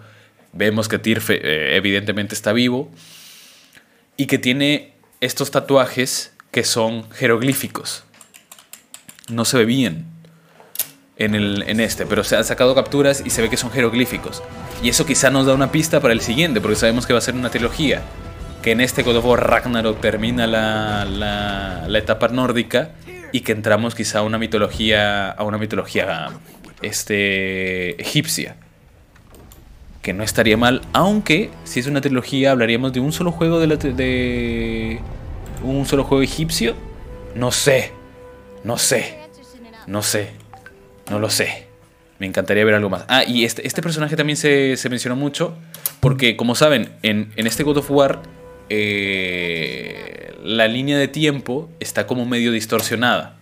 Vemos que Tyr eh, evidentemente está vivo y que tiene estos tatuajes que son jeroglíficos. No se ve bien en, el, en este, pero se han sacado capturas y se ve que son jeroglíficos. Y eso quizá nos da una pista para el siguiente, porque sabemos que va a ser una trilogía. Que en este God of War Ragnarok termina la, la, la etapa nórdica y que entramos quizá a una mitología, a una mitología este, egipcia. Que no estaría mal, aunque si es una trilogía hablaríamos de un solo juego de, la de un solo juego egipcio. No sé, no sé, no sé, no lo sé. Me encantaría ver algo más. Ah, y este, este personaje también se, se mencionó mucho porque, como saben, en, en este God of War eh, la línea de tiempo está como medio distorsionada.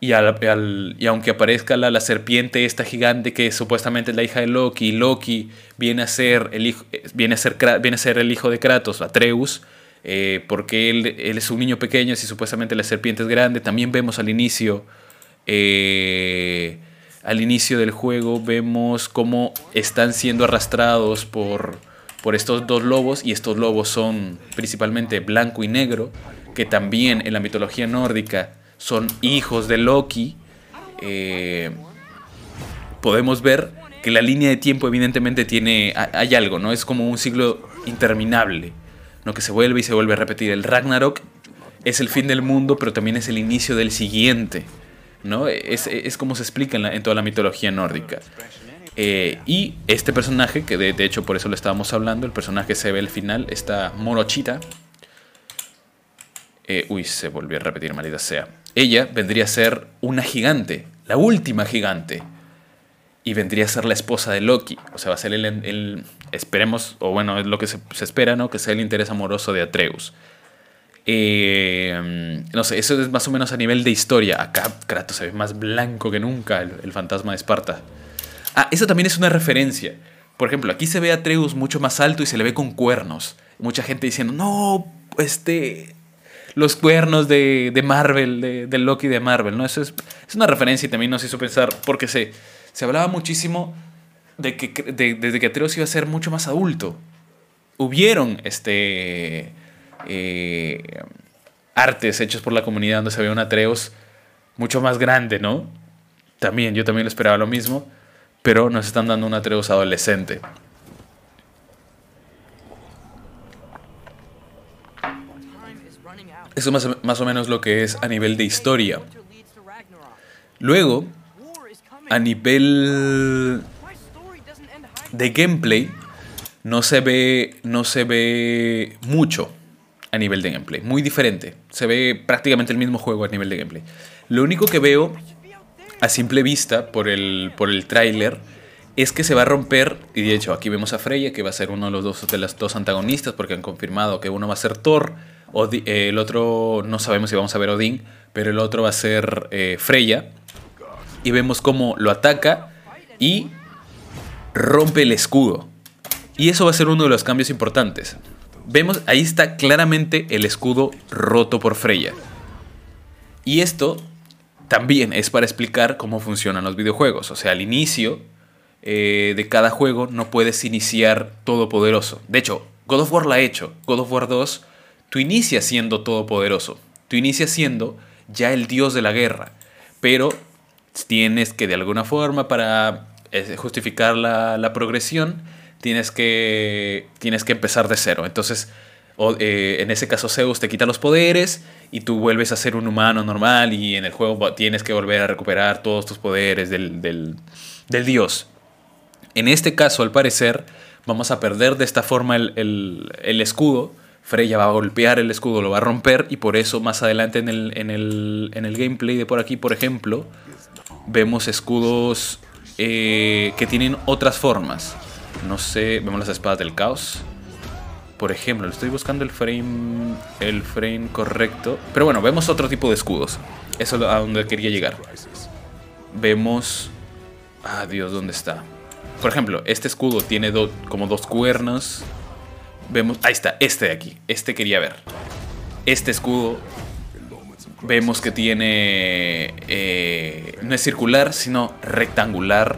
Y, al- y aunque aparezca la, la serpiente esta gigante que supuestamente es la hija de Loki, Loki viene a ser el hijo, eh, viene a ser, viene a ser el hijo de Kratos, Atreus, eh, porque él, él es un niño pequeño y supuestamente la serpiente es grande. También vemos al inicio, eh, al inicio del juego, vemos cómo están siendo arrastrados por, por estos dos lobos y estos lobos son principalmente blanco y negro, que también en la mitología nórdica son hijos de Loki. Eh, podemos ver que la línea de tiempo evidentemente tiene ha- hay algo, ¿no? Es como un ciclo interminable, ¿no? Que se vuelve y se vuelve a repetir. El Ragnarok es el fin del mundo, pero también es el inicio del siguiente, ¿no? Es, es como se explica en, toda la mitología nórdica. Eh, y este personaje, que de, de hecho por eso lo estábamos hablando, el personaje se ve al final, esta morochita. Eh, uy, se volvió a repetir, maldita sea. Ella vendría a ser una gigante, la última gigante. Y vendría a ser la esposa de Loki. O sea, va a ser el, el- esperemos, o bueno, es lo que se, se espera, ¿no? Que sea el interés amoroso de Atreus. Eh, no sé, eso es más o menos a nivel de historia. Acá Kratos se ve más blanco que nunca, el, fantasma de Esparta. Ah, eso también es una referencia. Por ejemplo, aquí se ve a Atreus mucho más alto y se le ve con cuernos. Mucha gente diciendo, no, este, los cuernos de, de Marvel, de, del Loki de Marvel, ¿no? Eso es, es una referencia y también nos hizo pensar, porque se, se hablaba muchísimo de que, de, desde que Atreus iba a ser mucho más adulto. Hubieron este, eh, artes hechos por la comunidad donde se veía un Atreus mucho más grande, ¿no? También, yo también lo esperaba lo mismo, pero nos están dando un Atreus adolescente. Eso más, o- más o menos lo que es a nivel de historia. Luego, a nivel de gameplay, no se ve, no se ve mucho a nivel de gameplay. Muy diferente. Se ve prácticamente el mismo juego a nivel de gameplay. Lo único que veo a simple vista por el, por el tráiler es que se va a romper, y de hecho aquí vemos a Freya, que va a ser uno de los dos, de los dos antagonistas, porque han confirmado que uno va a ser Thor, Odi- eh, el otro no sabemos si vamos a ver Odín, pero el otro va a ser eh, Freya. Y vemos cómo lo ataca y rompe el escudo. Y eso va a ser uno de los cambios importantes. Vemos, ahí está claramente el escudo roto por Freya. Y esto también es para explicar cómo funcionan los videojuegos. O sea, al inicio eh, de cada juego no puedes iniciar todopoderoso. De hecho, God of War lo ha hecho. God of War 2, tú inicias siendo todopoderoso. Tú inicias siendo ya el dios de la guerra. Pero tienes que de alguna forma para eh, justificar la, la progresión, tienes que, tienes que empezar de cero. Entonces, eh, en ese caso Zeus te quita los poderes y tú vuelves a ser un humano normal y en el juego tienes que volver a recuperar todos tus poderes del, del, del dios. En este caso, al parecer, vamos a perder de esta forma el, el- el escudo. Freya va a golpear el escudo, lo va a romper y por eso más adelante en el, en el, en gameplay de por aquí, por ejemplo, vemos escudos eh, que tienen otras formas. No sé, vemos las espadas del caos. Por ejemplo, estoy buscando el frame, el frame correcto. Pero bueno, vemos otro tipo de escudos. Eso es a donde quería llegar. Vemos... Ah, Dios, ¿dónde está? Por ejemplo, este escudo tiene como dos cuernos. Vemos... Ahí está, este de aquí. Este quería ver. Este escudo... Vemos que tiene... eh, no es circular, sino rectangular.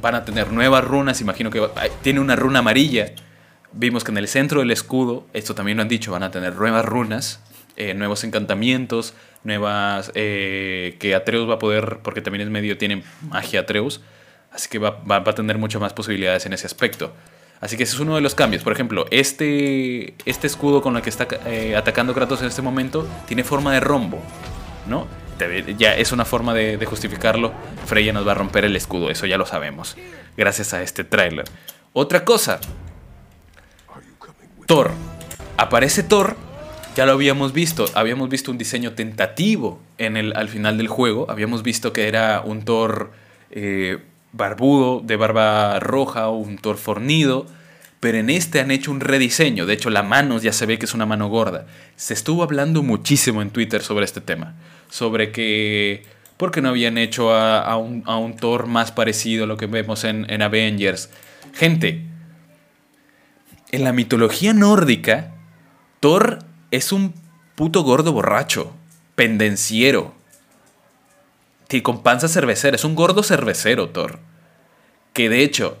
Van a tener nuevas runas. Imagino que va- tiene una runa amarilla. Vimos que en el centro del escudo, esto también lo han dicho, van a tener nuevas runas, eh, nuevos encantamientos, nuevas... eh, que Atreus va a poder, porque también es medio, tiene magia Atreus, así que va, va- va a tener muchas más posibilidades en ese aspecto. Así que ese es uno de los cambios. Por ejemplo, este, este escudo con el que está eh, atacando Kratos en este momento tiene forma de rombo, ¿no? Ya es una forma de, de justificarlo. Freya nos va a romper el escudo, eso ya lo sabemos, gracias a este tráiler. Otra cosa, Thor. Aparece Thor, ya lo habíamos visto. Habíamos visto un diseño tentativo en el, al final del juego. Habíamos visto que era un Thor eh, barbudo, de barba roja, un Thor fornido. Pero en este han hecho un rediseño. De hecho, la mano ya se ve que es una mano gorda. Se estuvo hablando muchísimo en Twitter sobre este tema. Sobre que. ¿Por qué no habían hecho a, a un, a un Thor más parecido a lo que vemos en, en Avengers? Gente, en la mitología nórdica, Thor es un puto gordo borracho, pendenciero, y con panza cervecera. Es un gordo cervecero, Thor. Que de hecho,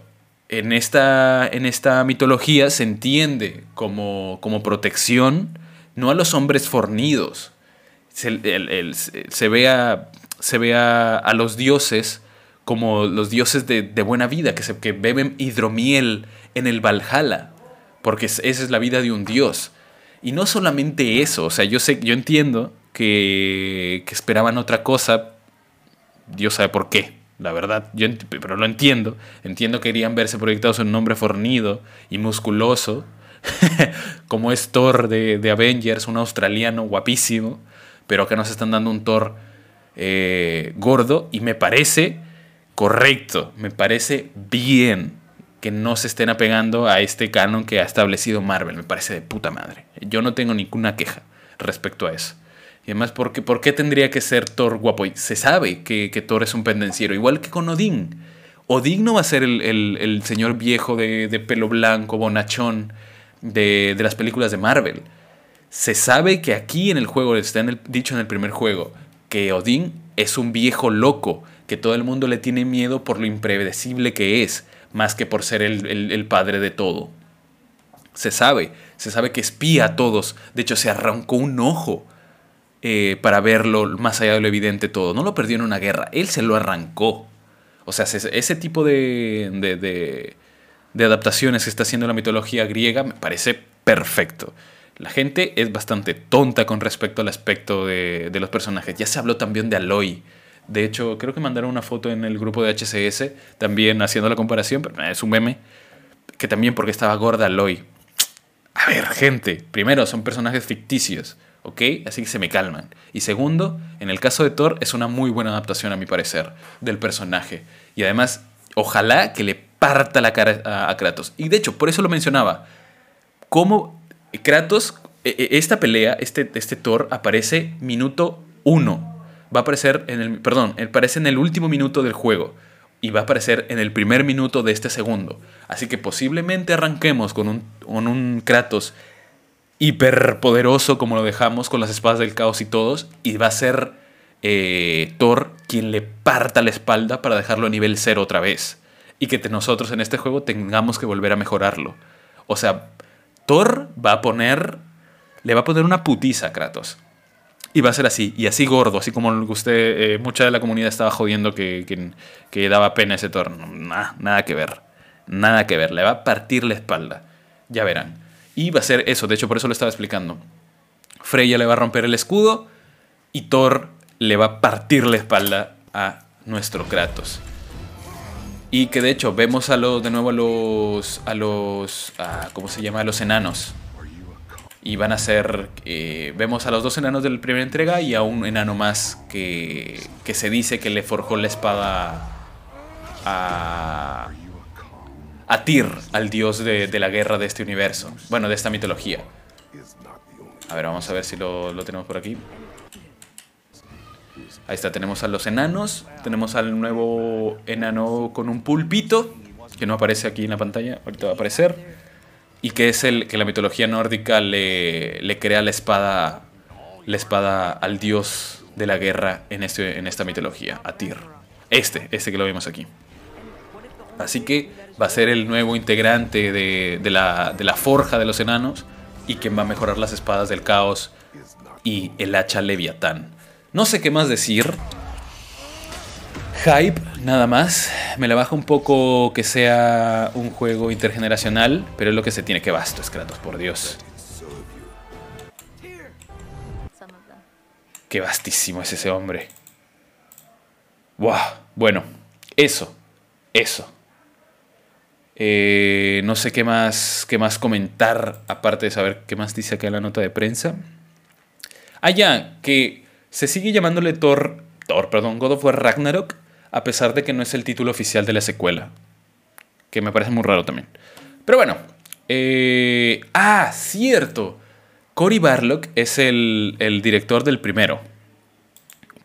en esta, en esta mitología se entiende como, como protección no a los hombres fornidos. Se, se- ve, a, se a, los dioses como los dioses de, de buena vida, que, se, que beben hidromiel en el Valhalla, porque es- esa es la vida de un dios. Y no solamente eso, o sea, yo sé, yo entiendo que, que esperaban otra cosa, Dios sabe por qué, la verdad. Yo pero lo entiendo. Entiendo que querían verse proyectados en un hombre fornido y musculoso, *laughs* como es Thor de, de Avengers, un australiano guapísimo, pero acá nos están dando un Thor eh, gordo y me parece correcto, me parece bien que no se estén apegando a este canon que ha establecido Marvel, me parece de puta madre. Yo no tengo ninguna queja respecto a eso. Y además, ¿por qué, por qué tendría que ser Thor guapo? Se sabe que, que Thor es un pendenciero, igual que con Odín. Odín no va a ser el, el- el señor viejo de, de pelo blanco, bonachón de, de las películas de Marvel. Se sabe que aquí en el juego, está en dicho en el primer juego, que Odín es un viejo loco, que todo el mundo le tiene miedo por lo impredecible que es, más que por ser el, el- el padre de todo. Se sabe, se sabe que espía a todos. De hecho, se arrancó un ojo eh, para verlo más allá de lo evidente todo. No lo perdió en una guerra, él se lo arrancó. O sea, se- ese tipo de, de- de adaptaciones que está haciendo la mitología griega me parece perfecto. La gente es bastante tonta con respecto al aspecto de, los personajes. Ya se habló también de Aloy. De hecho, creo que mandaron una foto en el grupo de HCS también haciendo la comparación, pero eh, es un meme. Que también porque estaba gorda Aloy. A ver, gente, primero son personajes ficticios, ¿ok? Así que se me calman. Y segundo, en el caso de Thor es una muy buena adaptación a mi parecer del personaje. Y además, ojalá que le parta la cara a Kratos. Y de hecho, por eso lo mencionaba. Cómo Kratos, e- e- esta pelea, este, este Thor aparece minuto uno. Va a aparecer en el, perdón, aparece en el último minuto del juego. Y va a aparecer en el primer minuto de este segundo. Así que posiblemente arranquemos con un, con un Kratos hiperpoderoso como lo dejamos con las espadas del caos y todos. Y va a ser eh, Thor quien le parta la espalda para dejarlo a nivel cero otra vez. Y que nosotros en este juego tengamos que volver a mejorarlo. O sea, Thor va a poner. Le va a poner una putiza a Kratos. Y va a ser así, y así gordo, así como usted, eh, mucha de la comunidad estaba jodiendo que, que- que daba pena ese Thor. No, na- nada que ver. Nada que ver. Le va a partir la espalda. Ya verán. Y va a ser eso, de hecho por eso lo estaba explicando. Freya le va a romper el escudo y Thor le va a partir la espalda a nuestro Kratos. Y que de hecho vemos a los, de nuevo a los, a los, ¿cómo se llama? A los enanos. Y van a ser, eh, vemos a los dos enanos de la primera entrega y a un enano más que, que se dice que le forjó la espada a, a Tyr, al dios de, de la guerra de este universo. Bueno, de esta mitología. A ver, vamos a ver si lo, lo tenemos por aquí. Ahí está, tenemos a los enanos. Tenemos al nuevo enano con un pulpito, que no aparece aquí en la pantalla, ahorita va a aparecer. Y que es el que la mitología nórdica le, le crea la espada, la espada al dios de la guerra en, este, en esta mitología, a Tyr. Este, este que lo vemos aquí. Así que va a ser el nuevo integrante de, de la, de la forja de los enanos y quien va a mejorar las espadas del caos y el hacha leviatán. No sé qué más decir. Hype, nada más. Me la baja un poco que sea un juego intergeneracional, pero es lo que se tiene que basto, Kratos, por Dios. Qué vastísimo es ese hombre. Buah, bueno, eso, eso. Eh, no sé qué más, qué más comentar, aparte de saber qué más dice acá en la nota de prensa. Ah, ya, que se sigue llamándole Thor, Thor, perdón, God of War Ragnarok, a pesar de que no es el título oficial de la secuela. Que me parece muy raro también. Pero bueno. eh, ah, cierto. Cory Barlock es el, el director del primero.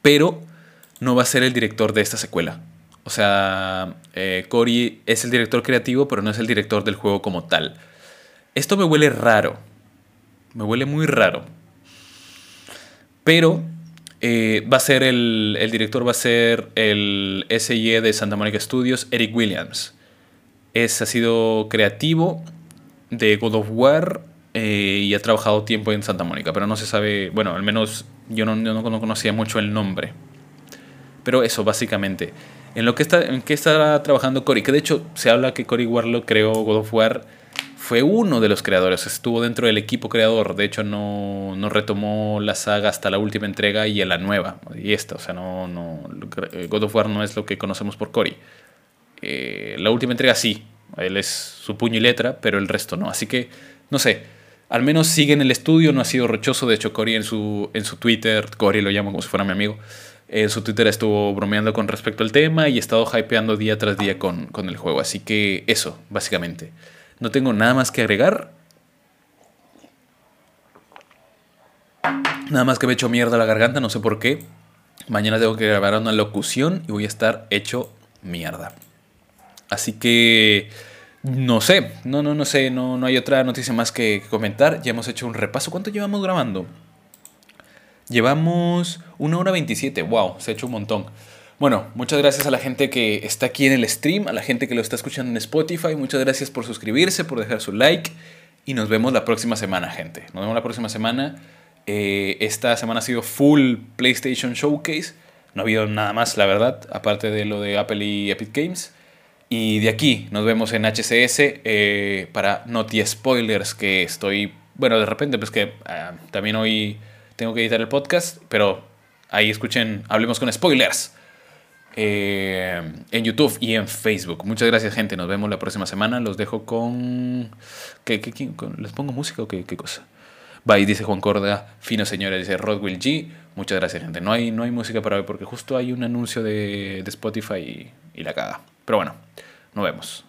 Pero no va a ser el director de esta secuela. O sea, eh, Cory es el director creativo, pero no es el director del juego como tal. Esto me huele raro. Me huele muy raro. Pero eh, va a ser el, el director va a ser el SIE de Santa Monica Studios, Eric Williams. Es, ha sido creativo de God of War eh, y ha trabajado tiempo en Santa Mónica, pero no se sabe, bueno, al menos yo no, yo no conocía mucho el nombre. Pero eso, básicamente. En lo que está, en qué está trabajando Cory, que de hecho se habla que Cory Warlock creó God of War fue uno de los creadores, estuvo dentro del equipo creador, de hecho no, no retomó la saga hasta la última entrega y en la nueva, y esta, o sea, no, no, God of War no es lo que conocemos por Cory. Eh, la última entrega sí, él es su puño y letra, pero el resto no, así que, no sé, al menos sigue en el estudio, no ha sido rochoso, de hecho Cory en su, en su Twitter, Cory lo llamo como si fuera mi amigo, en su Twitter estuvo bromeando con respecto al tema y ha estado hypeando día tras día con, con el juego, así que eso, básicamente. No tengo nada más que agregar. Nada más que me he hecho mierda la garganta, no sé por qué. Mañana tengo que grabar una locución y voy a estar hecho mierda. Así que no sé, no, no, no sé, no, no hay otra noticia más que comentar. Ya hemos hecho un repaso. ¿Cuánto llevamos grabando? Llevamos una hora 27. Wow, se ha hecho un montón. Bueno, muchas gracias a la gente que está aquí en el stream, a la gente que lo está escuchando en Spotify. Muchas gracias por suscribirse, por dejar su like. Y nos vemos la próxima semana, gente. Nos vemos la próxima semana. Eh, esta semana ha sido full PlayStation Showcase. No ha habido nada más, la verdad, aparte de lo de Apple y Epic Games. Y de aquí nos vemos en HCS eh, para Noti Spoilers, que estoy, bueno, de repente, pues que ah, también hoy tengo que editar el podcast, pero ahí escuchen, hablemos con spoilers. Eh, en YouTube y en Facebook. Muchas gracias, gente. Nos vemos la próxima semana. Los dejo con. ¿Qué, les pongo música o qué, qué cosa? Bye, dice Juan Corda. Fino señora, dice Rodwell G. Muchas gracias, gente. No hay, no hay música para hoy porque justo hay un anuncio de, de Spotify y la caga. Pero bueno, nos vemos.